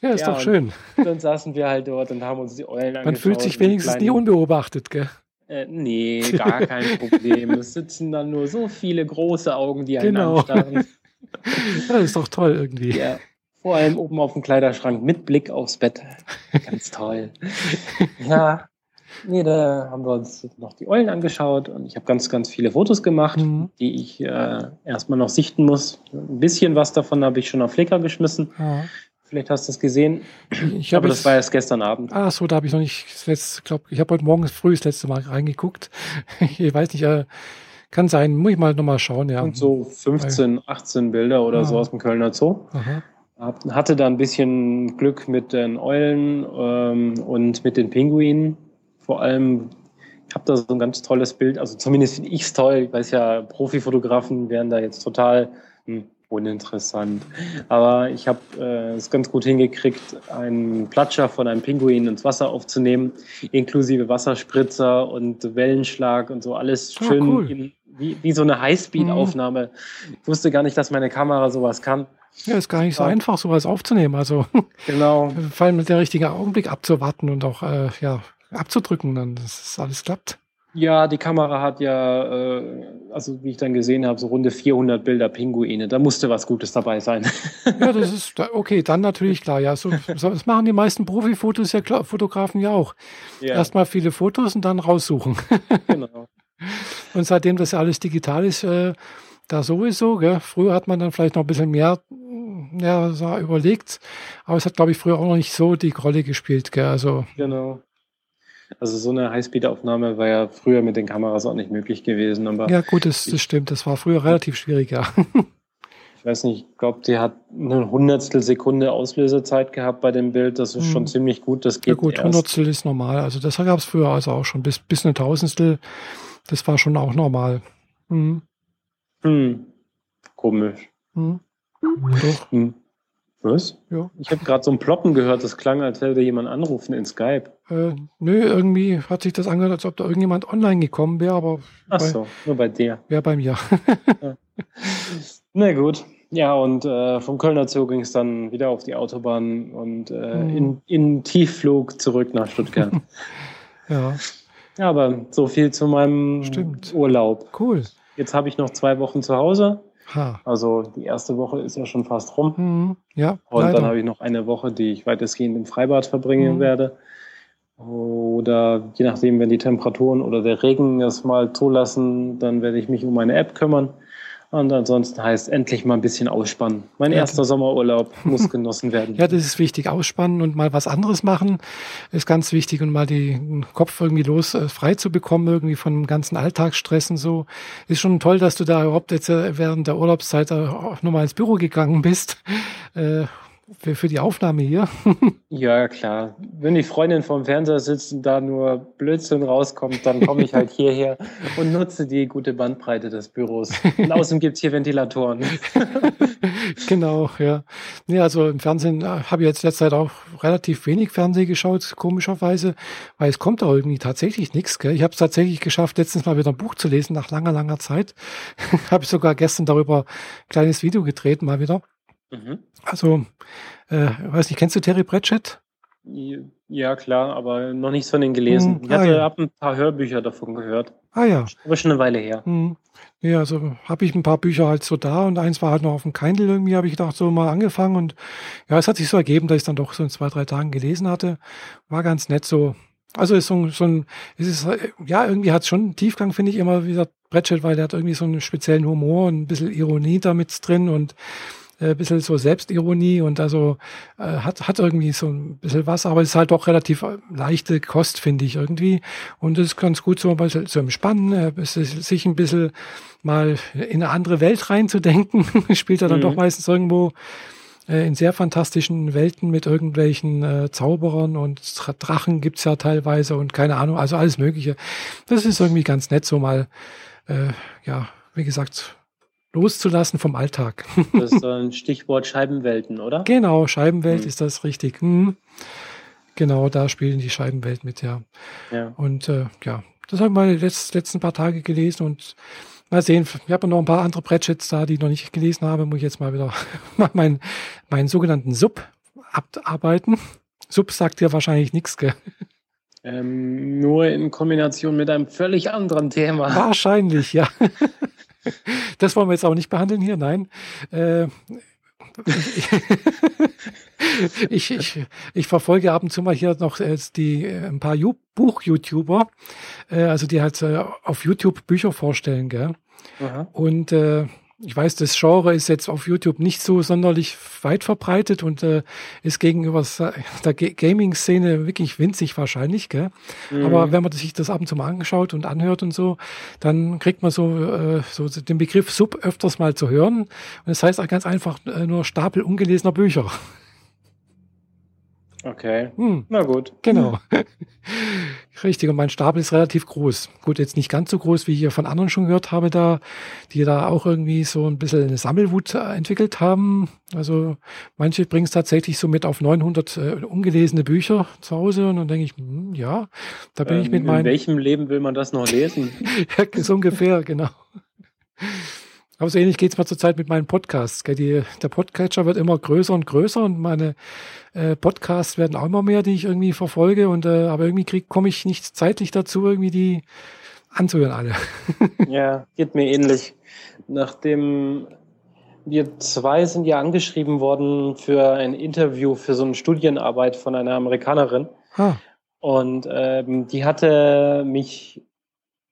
Ja, ist ja, doch schön. Dann saßen wir halt dort und haben uns die Eulen angeschaut. Man fühlt sich wenigstens nie unbeobachtet, gell? Äh, nee, gar kein Problem. es sitzen dann nur so viele große Augen, die einen genau. anstarren. Das ist doch toll irgendwie. Ja. Vor allem oben auf dem Kleiderschrank mit Blick aufs Bett. Ganz toll. Ja, Nee, da haben wir uns noch die Eulen angeschaut und ich habe ganz, ganz viele Fotos gemacht, mhm. die ich äh, erstmal noch sichten muss. Ein bisschen was davon habe ich schon auf Flickr geschmissen. Ja. Vielleicht hast du es gesehen. Ich Aber das war erst gestern Abend. Ah, so, da habe ich noch nicht, das glaube ich, habe heute Morgen früh das letzte Mal reingeguckt. ich weiß nicht, äh, kann sein, muss ich mal nochmal schauen, ja. Und so 15, 18 Bilder oder ah. so aus dem Kölner Zoo. Aha. Hatte da ein bisschen Glück mit den Eulen ähm, und mit den Pinguinen vor allem, ich habe da so ein ganz tolles Bild, also zumindest finde ich es toll. Ich weiß ja, Profifotografen wären da jetzt total hm, uninteressant. Aber ich habe äh, es ganz gut hingekriegt, einen Platscher von einem Pinguin ins Wasser aufzunehmen, inklusive Wasserspritzer und Wellenschlag und so alles ah, schön cool. in, wie, wie so eine Highspeed-Aufnahme. Mhm. Ich wusste gar nicht, dass meine Kamera sowas kann. Ja, ist gar nicht so ja. einfach, sowas aufzunehmen. Also genau. vor allem mit der richtigen Augenblick abzuwarten und auch äh, ja abzudrücken, dann dass es alles klappt. Ja, die Kamera hat ja, äh, also wie ich dann gesehen habe, so runde 400 Bilder Pinguine. Da musste was Gutes dabei sein. Ja, das ist okay. Dann natürlich klar. Ja, so, das machen die meisten Profifotos ja Fotografen ja auch. Ja. Erstmal viele Fotos und dann raussuchen. Genau. Und seitdem das ja alles digital ist, äh, da sowieso. Gell? Früher hat man dann vielleicht noch ein bisschen mehr ja, so überlegt, aber es hat, glaube ich, früher auch noch nicht so die Rolle gespielt. Gell? Also, genau. Also so eine Highspeed-Aufnahme war ja früher mit den Kameras auch nicht möglich gewesen. Aber ja gut, das, das stimmt. Das war früher relativ schwierig, ja. ich weiß nicht, ich glaube, die hat eine Hundertstel Sekunde Auslösezeit gehabt bei dem Bild. Das ist hm. schon ziemlich gut. Das geht ja gut, erst. Hundertstel ist normal. Also das gab es früher also auch schon bis, bis eine Tausendstel. Das war schon auch normal. Hm. Hm. Komisch. Hm. Doch. Was? Ja. Ich habe gerade so ein Ploppen gehört, das klang, als würde jemand anrufen in Skype. Äh, nö, irgendwie hat sich das angehört, als ob da irgendjemand online gekommen wäre, aber. Ach so, nur bei dir. Ja, bei mir. ja. Na gut. Ja, und äh, vom Kölner Zoo ging es dann wieder auf die Autobahn und äh, mhm. in, in Tiefflug zurück nach Stuttgart. ja. Ja, aber so viel zu meinem Stimmt. Urlaub. Cool. Jetzt habe ich noch zwei Wochen zu Hause. Ha. Also die erste Woche ist ja schon fast rum. Mhm. Ja, und leider. dann habe ich noch eine Woche, die ich weitestgehend im Freibad verbringen mhm. werde. Oder je nachdem, wenn die Temperaturen oder der Regen es mal zulassen, dann werde ich mich um meine App kümmern. Und ansonsten heißt endlich mal ein bisschen ausspannen. Mein ja. erster Sommerurlaub muss genossen werden. Ja, das ist wichtig. Ausspannen und mal was anderes machen ist ganz wichtig und mal den Kopf irgendwie los äh, frei zu bekommen, irgendwie von dem ganzen Alltagsstress und so. Ist schon toll, dass du da überhaupt jetzt äh, während der Urlaubszeit auch nochmal ins Büro gegangen bist. Äh, für, für die Aufnahme hier. ja, klar. Wenn die Freundin vorm Fernseher sitzt und da nur Blödsinn rauskommt, dann komme ich halt hierher und nutze die gute Bandbreite des Büros. Und außerdem gibt es hier Ventilatoren. genau, ja. Nee, also im Fernsehen äh, habe ich jetzt derzeit auch relativ wenig Fernsehen geschaut, komischerweise, weil es kommt da irgendwie tatsächlich nichts. Gell? Ich habe es tatsächlich geschafft, letztens mal wieder ein Buch zu lesen nach langer, langer Zeit. habe ich sogar gestern darüber ein kleines Video gedreht, mal wieder. Mhm. Also, äh, weiß nicht, kennst du Terry Pratchett? Ja, klar, aber noch nichts von denen gelesen. Hm, ich hatte ah, ja. ein paar Hörbücher davon gehört. Ah ja. Aber schon eine Weile her. Hm. Ja, also habe ich ein paar Bücher halt so da und eins war halt noch auf dem Kindle irgendwie, habe ich gedacht, so mal angefangen und ja, es hat sich so ergeben, dass ich es dann doch so in zwei, drei Tagen gelesen hatte. War ganz nett so. Also ist so, so ein, es ist, ja, irgendwie hat es schon einen Tiefgang, finde ich immer, wie gesagt, Pratchett, weil der hat irgendwie so einen speziellen Humor und ein bisschen Ironie damit drin und äh, bisschen so Selbstironie und also äh, hat, hat irgendwie so ein bisschen was, aber es ist halt doch relativ äh, leichte Kost, finde ich irgendwie. Und es ist ganz gut so ein bisschen zu entspannen, äh, sich ein bisschen mal in eine andere Welt reinzudenken. Spielt er dann mhm. doch meistens irgendwo äh, in sehr fantastischen Welten mit irgendwelchen äh, Zauberern und Drachen gibt's ja teilweise und keine Ahnung, also alles Mögliche. Das ist irgendwie ganz nett, so mal, äh, ja, wie gesagt, loszulassen vom Alltag. Das ist ein Stichwort Scheibenwelten, oder? Genau, Scheibenwelt hm. ist das richtig. Hm. Genau, da spielen die Scheibenwelt mit, ja. ja. Und äh, ja, das habe ich mal die letzten paar Tage gelesen und mal sehen, ich habe noch ein paar andere Pratchetts da, die ich noch nicht gelesen habe, muss ich jetzt mal wieder meinen, meinen sogenannten Sub abarbeiten. Sub sagt dir wahrscheinlich nichts, gell? Ähm, nur in Kombination mit einem völlig anderen Thema. Wahrscheinlich, ja. Das wollen wir jetzt auch nicht behandeln hier, nein. Äh, ich, ich, ich verfolge ab und zu mal hier noch äh, die äh, ein paar Buch-YouTuber, äh, also die halt äh, auf YouTube Bücher vorstellen, gell? Aha. Und äh, ich weiß, das Genre ist jetzt auf YouTube nicht so sonderlich weit verbreitet und äh, ist gegenüber der Gaming-Szene wirklich winzig wahrscheinlich. Gell? Mhm. Aber wenn man sich das ab und zu mal angeschaut und anhört und so, dann kriegt man so, äh, so den Begriff Sub öfters mal zu hören. Und das heißt auch ganz einfach äh, nur Stapel ungelesener Bücher. Okay. Hm. Na gut. Genau. Richtig. Und mein Stapel ist relativ groß. Gut, jetzt nicht ganz so groß, wie ich hier von anderen schon gehört habe, da, die da auch irgendwie so ein bisschen eine Sammelwut äh, entwickelt haben. Also manche bringen es tatsächlich so mit auf 900 äh, ungelesene Bücher zu Hause. Und dann denke ich, hm, ja, da bin ähm, ich mit meinem. In welchem Leben will man das noch lesen? ja, so ungefähr, genau. Aber so ähnlich geht's mir zurzeit mit meinen Podcasts. Die, der Podcatcher wird immer größer und größer und meine äh, Podcasts werden auch immer mehr, die ich irgendwie verfolge. Und äh, aber irgendwie komme ich nicht zeitlich dazu, irgendwie die anzuhören alle. ja, geht mir ähnlich. Nachdem wir zwei sind ja angeschrieben worden für ein Interview für so eine Studienarbeit von einer Amerikanerin. Ah. Und ähm, die hatte mich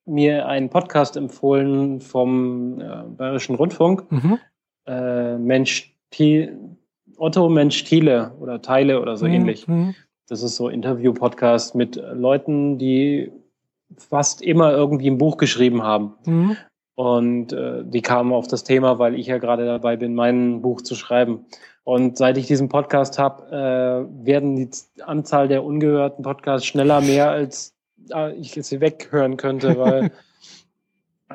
mir einen Podcast empfohlen vom äh, Bayerischen Rundfunk. Mhm. Äh, Mensch, Otto Mensch Thiele oder Teile oder so mhm. ähnlich. Mhm. Das ist so Interview-Podcast mit Leuten, die fast immer irgendwie ein Buch geschrieben haben. Mhm. Und äh, die kamen auf das Thema, weil ich ja gerade dabei bin, mein Buch zu schreiben. Und seit ich diesen Podcast habe, äh, werden die Anzahl der ungehörten Podcasts schneller mehr, als ich sie weghören könnte, weil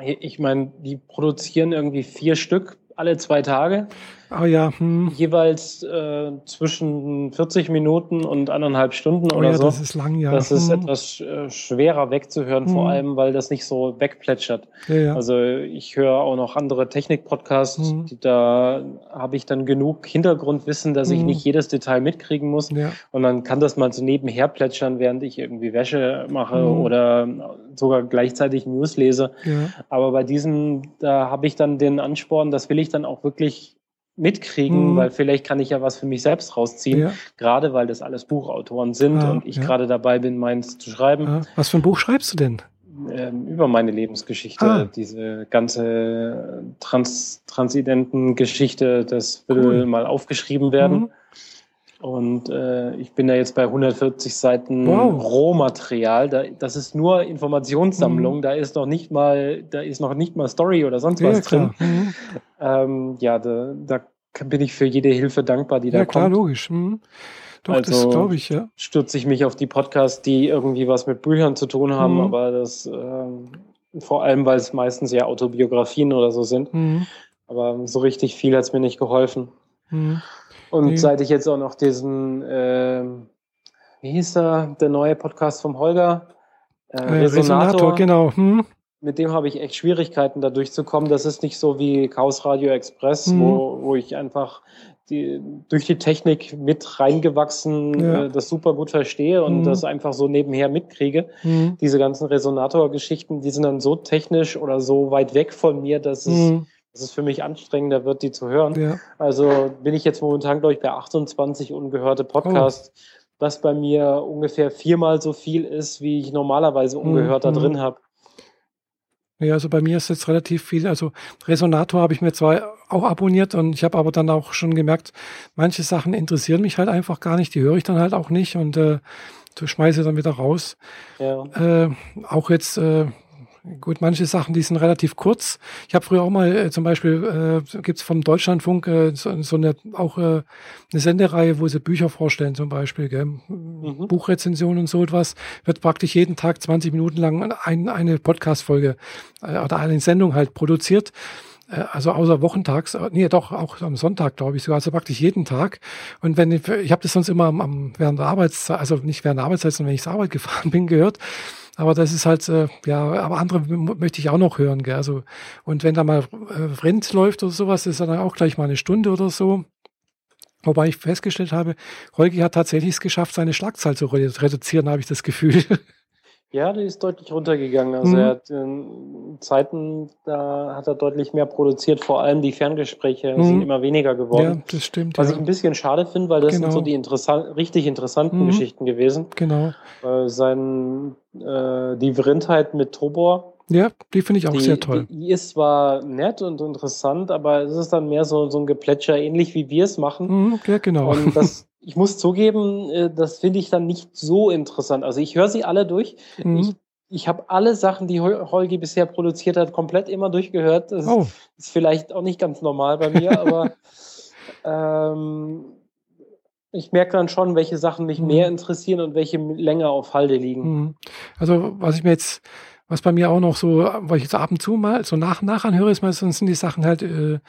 ich meine, die produzieren irgendwie vier Stück alle zwei Tage. Oh ja. Hm. Jeweils äh, zwischen 40 Minuten und anderthalb Stunden oh oder ja, so. Das ist lang, ja. Das ist hm. etwas äh, schwerer wegzuhören, Hm. vor allem, weil das nicht so wegplätschert. Ja, ja. Also ich höre auch noch andere Technik-Podcasts, Hm. da habe ich dann genug Hintergrundwissen, dass ich Hm. nicht jedes Detail mitkriegen muss. ja. Und dann kann das mal so nebenher plätschern, während ich irgendwie Wäsche mache Hm. oder sogar gleichzeitig News lese. ja. Aber bei diesem, da habe ich dann den Ansporn, das will ich dann auch wirklich mitkriegen, Mhm. weil vielleicht kann ich ja was für mich selbst rausziehen, ja. gerade weil das alles Buchautoren sind Ah, und ich ja. gerade dabei bin, meins zu schreiben Ah, Was für ein Buch schreibst du denn? ähm, über meine Lebensgeschichte, Ah. diese ganze Trans Transidenten-Geschichte, das will Cool. mal aufgeschrieben werden. Mhm. Und äh, ich bin da jetzt bei 140 Seiten Wow. Rohmaterial. Da, das ist nur Informationssammlung. Mhm. Da ist noch nicht mal, da ist noch nicht mal Story oder sonst Ja, was drin. klar. Mhm. Ähm, ja, da, da bin ich für jede Hilfe dankbar, die da Ja, klar, kommt. logisch. Mhm. Doch, das Also- glaube ich, ja. Stürze ich mich auf die Podcasts, die irgendwie was mit Büchern zu tun haben, Mhm. aber das ähm, vor allem, weil es meistens ja Autobiografien oder so sind. Mhm. Aber so richtig viel hat es mir nicht geholfen. Mhm. Und Nee. seit ich jetzt auch noch diesen, ähm, wie hieß er, der neue Podcast vom Holger? Äh, Äh, Resonator, genau. Mhm. Mit dem habe ich echt Schwierigkeiten, da durchzukommen. Das ist nicht so wie Chaos Radio Express, Mhm. wo, wo ich einfach die, durch die Technik mit reingewachsen Ja. äh, das super gut verstehe und Mhm. das einfach so nebenher mitkriege. Mhm. Diese ganzen Resonator-Geschichten, die sind dann so technisch oder so weit weg von mir, dass es, Mhm. Dass es für mich anstrengender wird, die zu hören. Ja. Also bin ich jetzt momentan, glaube ich, bei 28 ungehörte Podcasts, was bei mir ungefähr viermal so viel ist, wie ich normalerweise ungehört da Mhm. drin habe. Ja, also bei mir ist jetzt relativ viel. Also Resonator habe ich mir zwar auch abonniert und ich habe aber dann auch schon gemerkt, manche Sachen interessieren mich halt einfach gar nicht, die höre ich dann halt auch nicht und äh, schmeiße dann wieder raus. Ja. Äh, auch jetzt, äh, gut, manche Sachen, die sind relativ kurz. Ich habe früher auch mal äh, zum Beispiel, äh, gibt's vom Deutschlandfunk äh, so, so eine auch äh, eine Sendereihe, wo sie Bücher vorstellen zum Beispiel, gell? Mhm. Buchrezension und so etwas, wird praktisch jeden Tag 20 Minuten lang ein, eine Podcast-Folge äh, oder eine Sendung halt produziert. Äh, Also außer wochentags, äh, nee, doch auch am Sonntag, glaube ich sogar, also praktisch jeden Tag. Und wenn ich, ich habe das sonst immer am, am, während der Arbeitszeit, also nicht während der Arbeitszeit, sondern wenn ich zur Arbeit gefahren bin, gehört. Aber das ist halt, äh, ja, aber andere möchte ich auch noch hören, gell? Also, und wenn da mal äh, Rind läuft oder sowas, ist dann auch gleich mal eine Stunde oder so. Wobei ich festgestellt habe, Holgi hat tatsächlich es geschafft, seine Schlagzahl zu redu- reduzieren, habe ich das Gefühl. ja, die ist deutlich runtergegangen. Also Mhm. er hat in Zeiten, da hat er deutlich mehr produziert, vor allem die Ferngespräche Mhm. sind immer weniger geworden. ja, das stimmt. Was ja. ich ein bisschen schade finde, weil das sind Genau. so die interessan richtig interessanten Mhm. Geschichten gewesen. Genau. Äh, sein, äh, die Vrindheit mit Tobor, Ja, die finde ich auch die, sehr toll. Die, die ist zwar nett und interessant, aber es ist dann mehr so, so ein Geplätscher, ähnlich wie wir es machen. Mhm, ja, genau. Und das, ich muss zugeben, äh, das finde ich dann nicht so interessant. Also ich höre sie alle durch. Mhm. Ich, ich habe alle Sachen, die Hol- Holgi bisher produziert hat, komplett immer durchgehört. Das oh, ist vielleicht auch nicht ganz normal bei mir, aber ähm, ich merke dann schon, welche Sachen mich Mhm. mehr interessieren und welche länger auf Halde liegen. mhm. also was ich mir jetzt, was bei mir auch noch so, weil ich jetzt ab und zu mal so nach und nach anhöre, ist meistens sind die Sachen halt äh,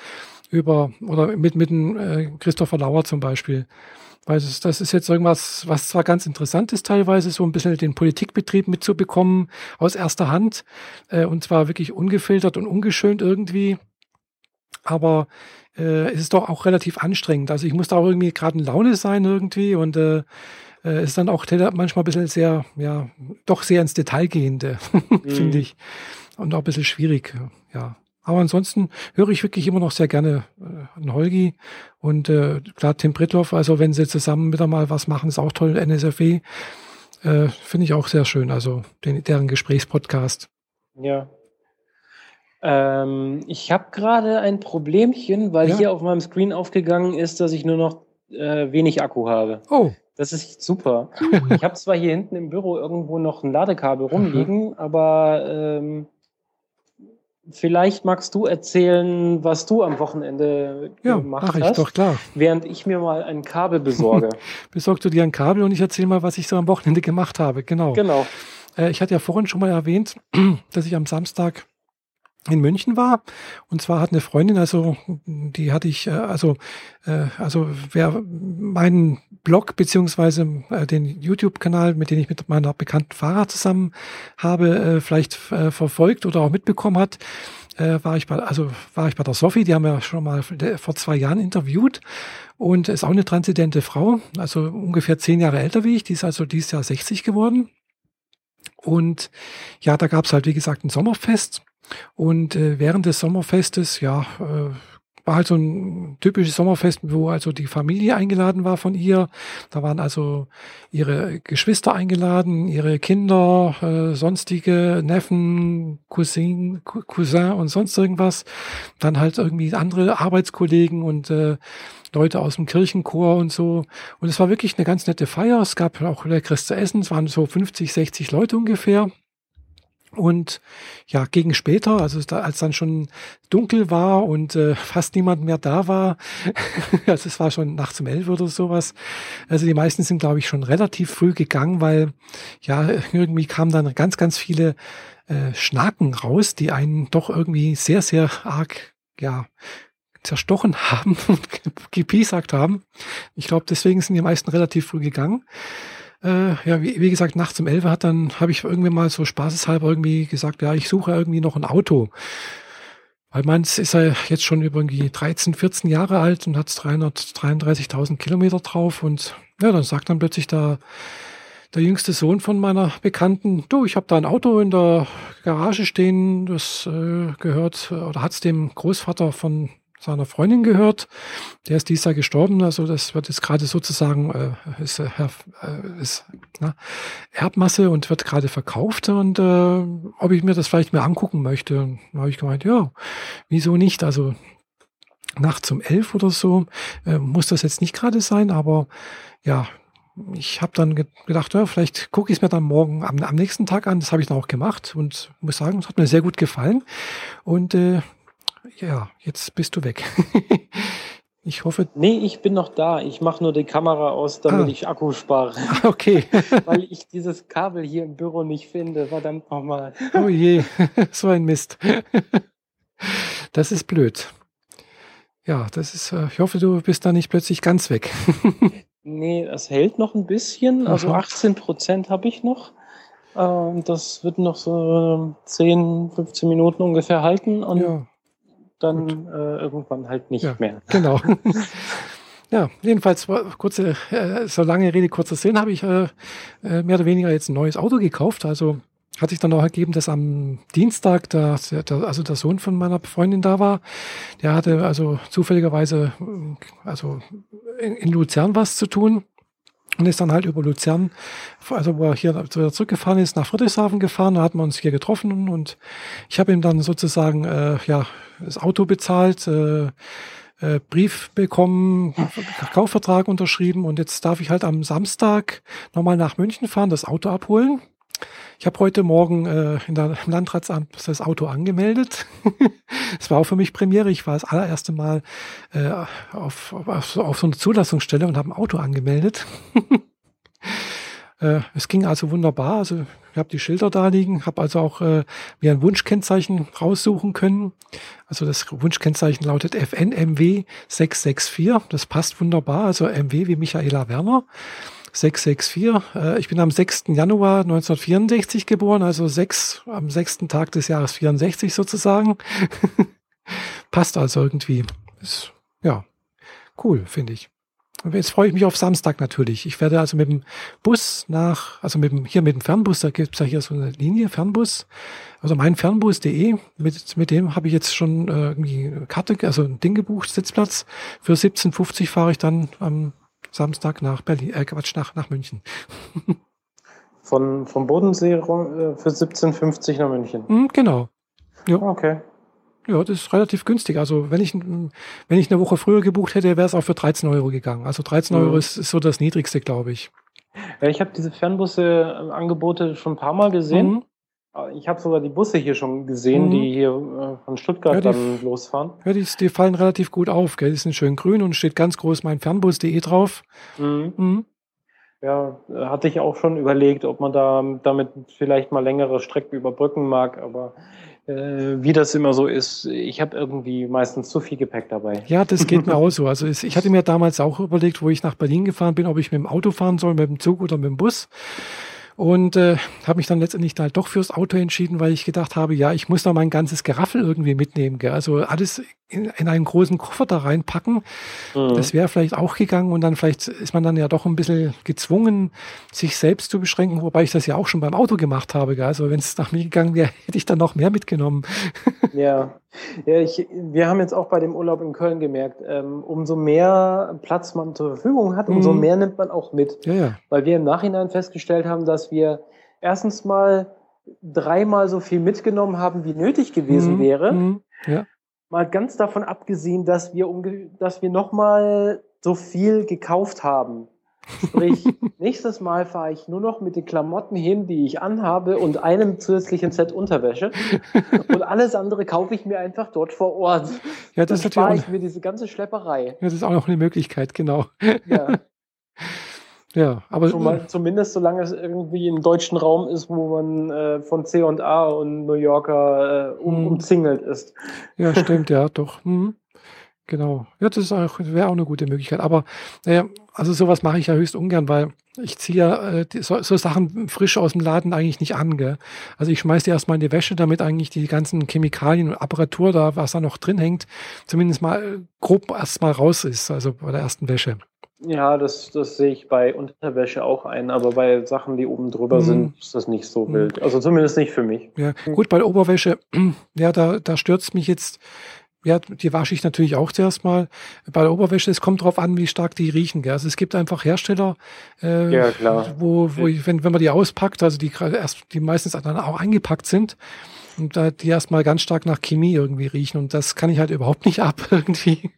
über oder mit mit dem äh, Christopher Lauer zum Beispiel. Weil das, das ist jetzt irgendwas, was zwar ganz interessant ist teilweise, so ein bisschen den Politikbetrieb mitzubekommen aus erster Hand äh, und zwar wirklich ungefiltert und ungeschönt irgendwie. Aber äh, es ist doch auch relativ anstrengend. Also ich muss da auch irgendwie gerade in Laune sein irgendwie und äh, äh, ist dann auch manchmal ein bisschen sehr, ja, doch sehr ins Detail gehende, finde ich. Und auch ein bisschen schwierig, ja. Aber ansonsten höre ich wirklich immer noch sehr gerne äh, einen Holgi und äh, klar Tim Brittloff, also wenn sie zusammen wieder mal was machen, ist auch toll, NSFW. Äh, finde ich auch sehr schön, also den, deren Gesprächspodcast. Ja. Ähm, ich habe gerade ein Problemchen, weil Ja. hier auf meinem Screen aufgegangen ist, dass ich nur noch äh, wenig Akku habe. Oh, Das ist super. Ich habe zwar hier hinten im Büro irgendwo noch ein Ladekabel rumliegen, aber ähm, Vielleicht magst du erzählen, was du am Wochenende ja, gemacht mach ich, hast. Doch, klar. Während ich mir mal ein Kabel besorge. Besorgst du dir ein Kabel und ich erzähle mal, was ich so am Wochenende gemacht habe. Genau. Genau. Äh, ich hatte ja vorhin schon mal erwähnt, dass ich am Samstag in München war. Und zwar hat eine Freundin, also die hatte ich, äh, also, äh, also wer meinen Blog beziehungsweise äh, den YouTube-Kanal, mit dem ich mit meiner bekannten Fahrer zusammen habe, vielleicht verfolgt oder auch mitbekommen hat, war ich bei, also war ich bei der Sophie, die haben wir schon mal vor zwei Jahren interviewt und ist auch eine transidente Frau, also ungefähr zehn Jahre älter wie ich, die ist also dieses Jahr 60 geworden. Und ja, da gab es halt, wie gesagt, ein Sommerfest und äh, während des Sommerfestes, ja, äh, war halt so ein typisches Sommerfest, wo also die Familie eingeladen war von ihr. Da waren also ihre Geschwister eingeladen, ihre Kinder, äh, sonstige Neffen, Cousin, Cousin und sonst irgendwas. Dann halt irgendwie andere Arbeitskollegen und äh, Leute aus dem Kirchenchor und so. Und es war wirklich eine ganz nette Feier. Es gab auch leckeres zu essen. Es waren so 50, 60 Leute ungefähr. Und ja, gegen später, also als dann schon dunkel war und äh, fast niemand mehr da war, also es war schon nachts um elf oder sowas, also die meisten sind, glaube ich, schon relativ früh gegangen, weil ja, irgendwie kamen dann ganz, ganz viele äh, Schnaken raus, die einen doch irgendwie sehr, sehr arg, ja, zerstochen haben und gepiesackt haben. Ich glaube, deswegen sind die meisten relativ früh gegangen äh, ja, wie, wie, gesagt, nachts um elf hat dann, habe ich irgendwie mal so spaßeshalber irgendwie gesagt, ja, ich suche irgendwie noch ein Auto. Weil meins ist ja jetzt schon irgendwie 13, 14 Jahre alt und hat 333.000 Kilometer drauf und ja, dann sagt dann plötzlich der, der jüngste Sohn von meiner Bekannten, du, ich habe da ein Auto in der Garage stehen, das äh, gehört oder hat's dem Großvater von seiner Freundin gehört. Der ist dieses Jahr gestorben, also das wird jetzt gerade sozusagen äh, ist, äh, ist na, Erbmasse und wird gerade verkauft und äh, ob ich mir das vielleicht mal angucken möchte. Und dann habe ich gemeint, ja, wieso nicht? Also nachts um elf oder so äh, muss das jetzt nicht gerade sein, aber ja, ich habe dann gedacht, ja, vielleicht gucke ich es mir dann morgen am, am nächsten Tag an. Das habe ich dann auch gemacht und muss sagen, es hat mir sehr gut gefallen. Und äh, ja, jetzt bist du weg. ich hoffe. Nee, ich bin noch da. Ich mache nur die Kamera aus, damit ah. ich Akku spare. Ah, okay. Weil ich dieses Kabel hier im Büro nicht finde. Verdammt nochmal. oh je, so ein Mist. das ist blöd. Ja, das ist, äh, ich hoffe, du bist da nicht plötzlich ganz weg. nee, es hält noch ein bisschen. Also 18 Prozent habe ich noch. Ähm, das wird noch so 10, 15 Minuten ungefähr halten. Und ja dann äh, irgendwann halt nicht ja, mehr. Genau. ja, jedenfalls kurze, äh, so lange Rede, kurzer Sinn, habe ich äh, äh, mehr oder weniger jetzt ein neues Auto gekauft. Also hat sich dann auch ergeben, dass am Dienstag der, der, also der Sohn von meiner Freundin da war. Der hatte also zufälligerweise also in, in Luzern was zu tun und ist dann halt über Luzern, also wo er hier wieder zurückgefahren ist, nach Friedrichshafen gefahren. Da hatten wir uns hier getroffen und ich habe ihm dann sozusagen äh, ja das Auto bezahlt, äh, äh, Brief bekommen, Kaufvertrag unterschrieben und jetzt darf ich halt am Samstag nochmal nach München fahren, das Auto abholen. Ich habe heute Morgen äh, in der, im Landratsamt das Auto angemeldet. Es war auch für mich Premiere. Ich war das allererste Mal äh, auf, auf, auf so einer Zulassungsstelle und habe ein Auto angemeldet. äh, es ging also wunderbar. Also ich habe die Schilder da liegen, habe also auch äh, mir ein Wunschkennzeichen raussuchen können. Also das Wunschkennzeichen lautet FNMW 664. Das passt wunderbar. Also MW wie Michaela Werner. 664. Äh, ich bin am 6. Januar 1964 geboren, also sechs, am sechsten Tag des Jahres 64 sozusagen. Passt also irgendwie. Ist, ja, cool, finde ich. Jetzt freue ich mich auf Samstag natürlich. Ich werde also mit dem Bus nach, also mit dem, hier mit dem Fernbus, da gibt es ja hier so eine Linie, Fernbus, also mein Fernbus.de, mit, mit dem habe ich jetzt schon äh, irgendwie Karte, also ein Ding gebucht, Sitzplatz. Für 17,50 fahre ich dann am Samstag nach Berlin, äh Quatsch, nach, nach München. Von, vom Bodensee äh, für 17,50 nach München. Mhm, genau. Ja. Okay. Ja, das ist relativ günstig. Also wenn ich, wenn ich eine Woche früher gebucht hätte, wäre es auch für 13 Euro gegangen. Also 13 mhm. Euro ist, ist so das Niedrigste, glaube ich. Ich habe diese Fernbusse-Angebote schon ein paar Mal gesehen. Mhm. Ich habe sogar die Busse hier schon gesehen, mhm. die hier äh, von Stuttgart ja, dann losfahren. Ja, die, die, fallen relativ gut auf. Gell? Die sind schön grün und steht ganz groß mein Fernbus.de drauf. Mhm. Mhm. Ja, hatte ich auch schon überlegt, ob man da damit vielleicht mal längere Strecken überbrücken mag, aber äh, wie das immer so ist, ich habe irgendwie meistens zu viel Gepäck dabei. Ja, das geht mir auch so. Also ich hatte mir damals auch überlegt, wo ich nach Berlin gefahren bin, ob ich mit dem Auto fahren soll, mit dem Zug oder mit dem Bus. Und äh, habe mich dann letztendlich halt doch fürs Auto entschieden, weil ich gedacht habe, ja, ich muss da mein ganzes Geraffel irgendwie mitnehmen. Gell? Also alles in, in einen großen Koffer da reinpacken. Mhm. Das wäre vielleicht auch gegangen und dann vielleicht ist man dann ja doch ein bisschen gezwungen, sich selbst zu beschränken, wobei ich das ja auch schon beim Auto gemacht habe. Gell? Also wenn es nach mir gegangen wäre, hätte ich dann noch mehr mitgenommen. Ja, ja ich, wir haben jetzt auch bei dem Urlaub in Köln gemerkt, ähm, umso mehr Platz man zur Verfügung hat, umso mhm. mehr nimmt man auch mit. Ja, ja. Weil wir im Nachhinein festgestellt haben, dass wir erstens mal dreimal so viel mitgenommen haben, wie nötig gewesen mhm. wäre. Mhm. Ja. Mal ganz davon abgesehen, dass wir, dass wir nochmal so viel gekauft haben. Sprich, nächstes Mal fahre ich nur noch mit den Klamotten hin, die ich anhabe und einem zusätzlichen Set Unterwäsche. Und alles andere kaufe ich mir einfach dort vor Ort. Ja, das Dann spare ich mir diese ganze Schlepperei. Ja, das ist auch noch eine Möglichkeit, genau. Ja. Ja, aber mal, zumindest solange es irgendwie im deutschen Raum ist, wo man äh, von C und A und New Yorker äh, um, hm. umzingelt ist. Ja, stimmt, ja, doch. Hm. Genau. Ja, das wäre auch eine gute Möglichkeit. Aber naja, also sowas mache ich ja höchst ungern, weil ich ziehe ja äh, so, so, Sachen frisch aus dem Laden eigentlich nicht an. Gell? Also ich schmeiße die erstmal in die Wäsche, damit eigentlich die ganzen Chemikalien und Apparatur da, was da noch drin hängt, zumindest mal grob erstmal raus ist, also bei der ersten Wäsche. Ja, das, das sehe ich bei Unterwäsche auch ein, aber bei Sachen, die oben drüber mhm. sind, ist das nicht so wild. Also zumindest nicht für mich. Ja, gut, bei Oberwäsche, ja, da, da stört mich jetzt ja, die wasche ich natürlich auch zuerst mal. Bei der Oberwäsche, es kommt drauf an, wie stark die riechen. Gell? Also es gibt einfach Hersteller, äh, ja, klar. wo, wo ich, wenn, wenn man die auspackt, also die erst, die meistens dann auch eingepackt sind, und da die erstmal ganz stark nach Chemie irgendwie riechen. Und das kann ich halt überhaupt nicht ab irgendwie.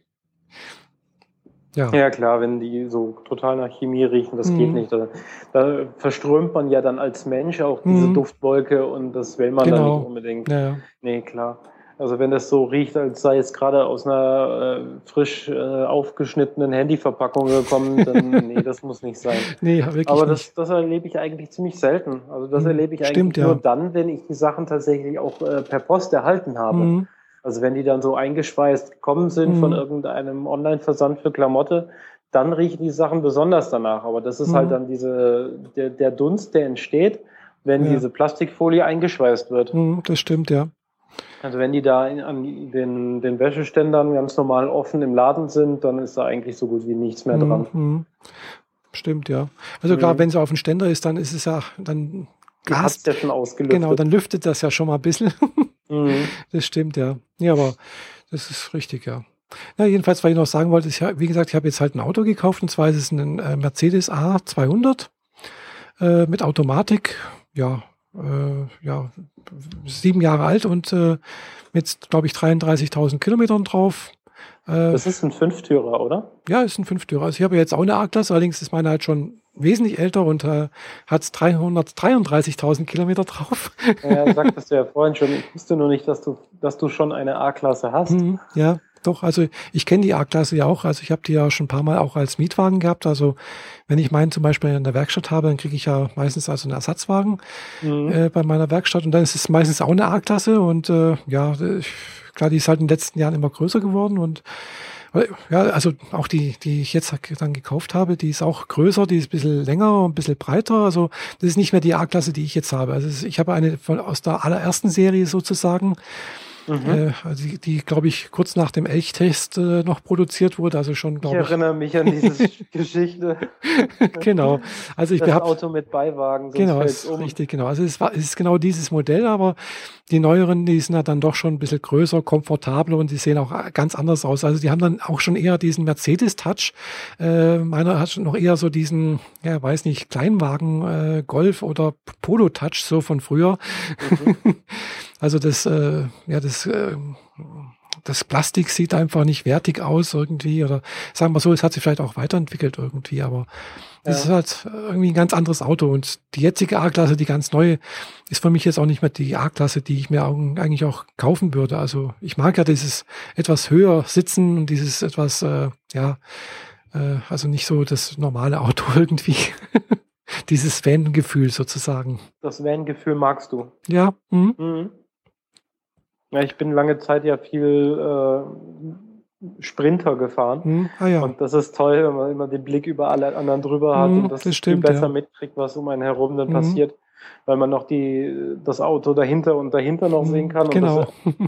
Ja. ja, klar, wenn die so total nach Chemie riechen, das mhm. geht nicht. Da, da, verströmt man ja dann als Mensch auch diese mhm. Duftwolke und das will man genau. dann nicht unbedingt. Ja. Nee, klar. Also wenn das so riecht, als sei es gerade aus einer äh, frisch äh, aufgeschnittenen Handyverpackung gekommen, dann nee, das muss nicht sein. Nee, wirklich Aber das, das erlebe ich eigentlich ziemlich selten. Also das mhm. erlebe ich Stimmt, eigentlich nur dann, wenn ich die Sachen tatsächlich auch äh, per Post erhalten habe. Mhm. Also wenn die dann so eingeschweißt gekommen sind mhm. von irgendeinem Online-Versand für Klamotte, dann riechen die Sachen besonders danach. Aber das ist halt mhm. dann diese, der, der Dunst, der entsteht, wenn ja. diese Plastikfolie eingeschweißt wird. Mhm, das stimmt, ja. Also wenn die da in, an den, den Wäscheständern ganz normal offen im Laden sind, dann ist da eigentlich so gut wie nichts mehr dran. Mhm. Stimmt, ja. Also klar, mhm. wenn es auf dem Ständer ist, dann ist es ja, dann Gas. ja schon ausgelüftet. Genau, dann lüftet das ja schon mal ein bisschen. Mhm. Das stimmt, ja. Ja, aber das ist richtig, ja. Na, jedenfalls, was ich noch sagen wollte, ist ja, wie gesagt, ich habe jetzt halt ein Auto gekauft und zwar ist es ein äh, Mercedes A200 äh, mit Automatik. Ja, äh, ja, sieben Jahre alt und äh, mit, glaube ich, 33.000 Kilometern drauf. Äh, das ist ein Fünftürer, oder? Ja, ist ein Fünftürer. Also ich habe jetzt auch eine A-Klasse, allerdings ist meine halt schon wesentlich älter und äh, hat 333.000 Kilometer drauf. Ja, sagtest du ja vorhin schon. Ich wusste nur nicht, dass du, dass du schon eine A-Klasse hast. Mhm, ja, doch. Also ich kenne die A-Klasse ja auch. Also ich habe die ja schon ein paar Mal auch als Mietwagen gehabt. Also wenn ich meinen zum Beispiel in der Werkstatt habe, dann kriege ich ja meistens also einen Ersatzwagen mhm. äh, bei meiner Werkstatt und dann ist es meistens auch eine A-Klasse und äh, ja, klar, die ist halt in den letzten Jahren immer größer geworden und ja, also auch die, die ich jetzt dann gekauft habe, die ist auch größer, die ist ein bisschen länger und ein bisschen breiter. Also das ist nicht mehr die A-Klasse, die ich jetzt habe. Also ich habe eine von, aus der allerersten Serie sozusagen. Mhm. Äh, also die, die glaube ich, kurz nach dem Elchtest äh, noch produziert wurde. Also schon, glaube ich. Ich erinnere mich an diese Geschichte. genau. Also ich das hab, Auto mit Beiwagen. Genau, ist um. richtig, genau. Also es, war, es ist genau dieses Modell, aber die neueren, die sind ja dann doch schon ein bisschen größer, komfortabler und die sehen auch ganz anders aus. Also die haben dann auch schon eher diesen Mercedes-Touch. Äh, meiner hat noch eher so diesen, ja, weiß nicht, Kleinwagen, äh, Golf oder Polo-Touch so von früher. Mhm. Also das, äh, ja, das, äh, das Plastik sieht einfach nicht wertig aus irgendwie oder sagen wir so, es hat sich vielleicht auch weiterentwickelt irgendwie, aber es ist halt irgendwie ein ganz anderes Auto und die jetzige A-Klasse, die ganz neue, ist für mich jetzt auch nicht mehr die A-Klasse, die ich mir eigentlich auch kaufen würde. Also ich mag ja dieses etwas höher sitzen und dieses etwas, äh, ja, äh, also nicht so das normale Auto irgendwie. dieses Van-Gefühl sozusagen. Das Van-Gefühl magst du? Ja. Mhm. Mhm. Ja, ich bin lange Zeit ja viel äh, Sprinter gefahren. Mhm. Ah, ja. Und das ist toll, wenn man immer den Blick über alle anderen drüber hat mhm, und das, das stimmt, viel besser ja. mitkriegt, was um einen herum dann Mhm. passiert, weil man noch die, das Auto dahinter und dahinter noch sehen kann. Und Genau.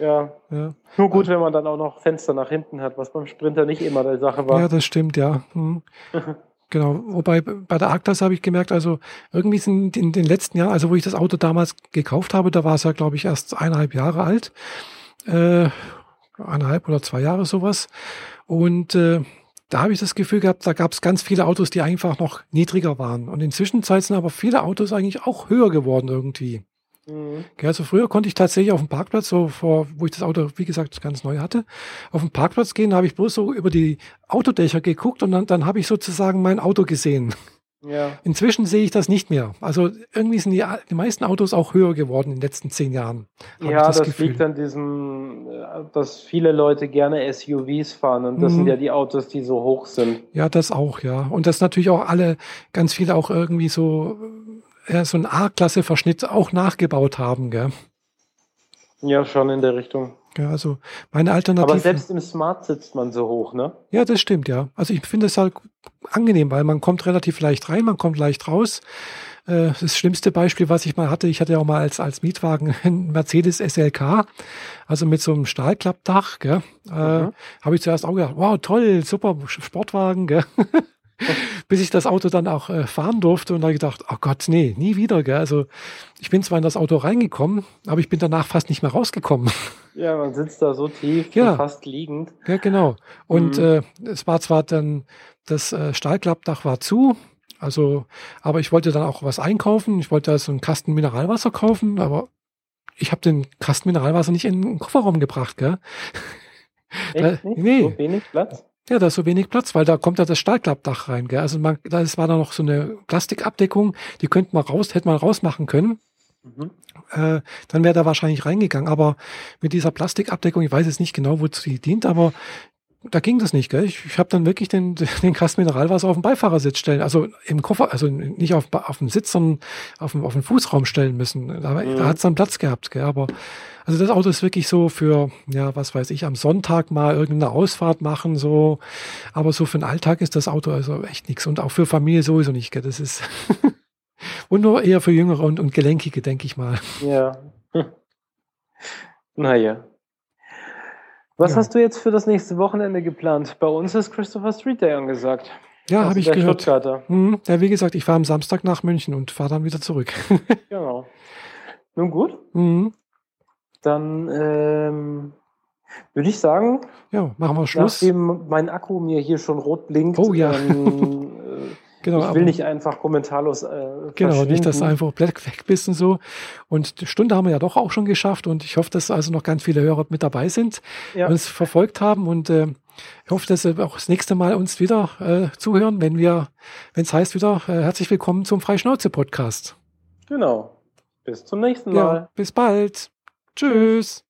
Ja, ja. nur gut, wenn man dann auch noch Fenster nach hinten hat, was beim Sprinter nicht immer die Sache war. ja, das stimmt, ja. Mhm. Genau, wobei bei der Arktas habe ich gemerkt, also irgendwie sind in den letzten Jahren, also wo ich das Auto damals gekauft habe, da war es ja, glaube ich, erst eineinhalb Jahre alt, äh, eineinhalb oder zwei Jahre sowas. Und äh, da habe ich das Gefühl gehabt, da gab es ganz viele Autos, die einfach noch niedriger waren. Und inzwischen sind aber viele Autos eigentlich auch höher geworden irgendwie. Mhm. Ja, also früher konnte ich tatsächlich auf dem Parkplatz, so vor, wo ich das Auto, wie gesagt, ganz neu hatte, auf dem Parkplatz gehen, da habe ich bloß so über die Autodächer geguckt und dann, dann habe ich sozusagen mein Auto gesehen. Ja. Inzwischen sehe ich das nicht mehr. Also irgendwie sind die, die meisten Autos auch höher geworden in den letzten zehn Jahren. Ja, das, Gefühl. liegt an diesem, äh, dass viele Leute gerne SUVs fahren und das Mhm. sind ja die Autos, die so hoch sind. Ja, das auch, ja. Und das natürlich auch alle, ganz viele auch irgendwie so, äh, ja, so einen A-Klasse-Verschnitt auch nachgebaut haben, gell? Ja, schon in der Richtung. Ja, also meine Alternative. Aber selbst im Smart sitzt man so hoch, ne? Ja, das stimmt, ja. Also ich finde es halt angenehm, weil man kommt relativ leicht rein, man kommt leicht raus. Äh, Das schlimmste Beispiel, was ich mal hatte, ich hatte ja auch mal als, als Mietwagen einen Mercedes SLK, also mit so einem Stahlklappdach, gell. Äh, Mhm. Habe ich zuerst auch gedacht, wow, toll, super Sportwagen, gell. Bis ich das Auto dann auch äh, fahren durfte und da gedacht, oh Gott, nee, nie wieder, gell. Also ich bin zwar in das Auto reingekommen, aber ich bin danach fast nicht mehr rausgekommen. Ja, man sitzt da so tief, Ja. fast liegend. Ja, genau. Und Mhm. äh, es war zwar dann, das äh, Stahlklappdach war zu, also, aber ich wollte dann auch was einkaufen. Ich wollte also einen Kasten Mineralwasser kaufen, aber ich habe den Kasten Mineralwasser nicht in den Kofferraum gebracht, gell? Echt nicht? nee. So wenig Platz? Ja, da ist so wenig Platz, weil da kommt ja das Stahlklappdach rein, gell? Also man, da ist- war da noch so eine Plastikabdeckung, die könnte man raus, hätte man rausmachen können. Mhm. Äh, dann wäre da wahrscheinlich reingegangen. Aber mit dieser Plastikabdeckung, ich weiß jetzt nicht genau, wozu die dient, aber da ging das nicht, gell? Ich, ich habe dann wirklich den, den Kasten Mineralwasser auf den Beifahrersitz stellen, also im Koffer, also nicht auf, auf den Sitz, sondern auf den, auf den Fußraum stellen müssen. Da, Mhm. da hat es dann Platz gehabt, gell? Aber also das Auto ist wirklich so für, ja, was weiß ich, am Sonntag mal irgendeine Ausfahrt machen, so. Aber so für den Alltag ist das Auto also echt nichts. Und auch für Familie sowieso nicht, gell? Das ist. und nur eher für Jüngere und, und Gelenkige, denke ich mal. Ja. naja. Was Ja. hast du jetzt für das nächste Wochenende geplant? Bei uns ist Christopher Street Day angesagt. Ja, Also habe ich der gehört. Hm, ja, wie gesagt, ich fahre am Samstag nach München und fahre dann wieder zurück. Genau. Nun gut, hm, dann ähm, würde ich sagen, ja, machen wir Schluss. nachdem mein Akku mir hier schon rot blinkt, Oh ja. ähm, äh, Genau, ich will nicht einfach kommentarlos äh, Genau, nicht, dass du einfach black weg bist und so. Und die Stunde haben wir ja doch auch schon geschafft und ich hoffe, dass also noch ganz viele Hörer mit dabei sind, Ja. uns verfolgt haben und äh, ich hoffe, dass sie auch das nächste Mal uns wieder äh, zuhören, wenn wir, wenn es heißt wieder, äh, herzlich willkommen zum Freischnauze-Podcast. Genau. Bis zum nächsten Mal. Ja, bis bald. Tschüss.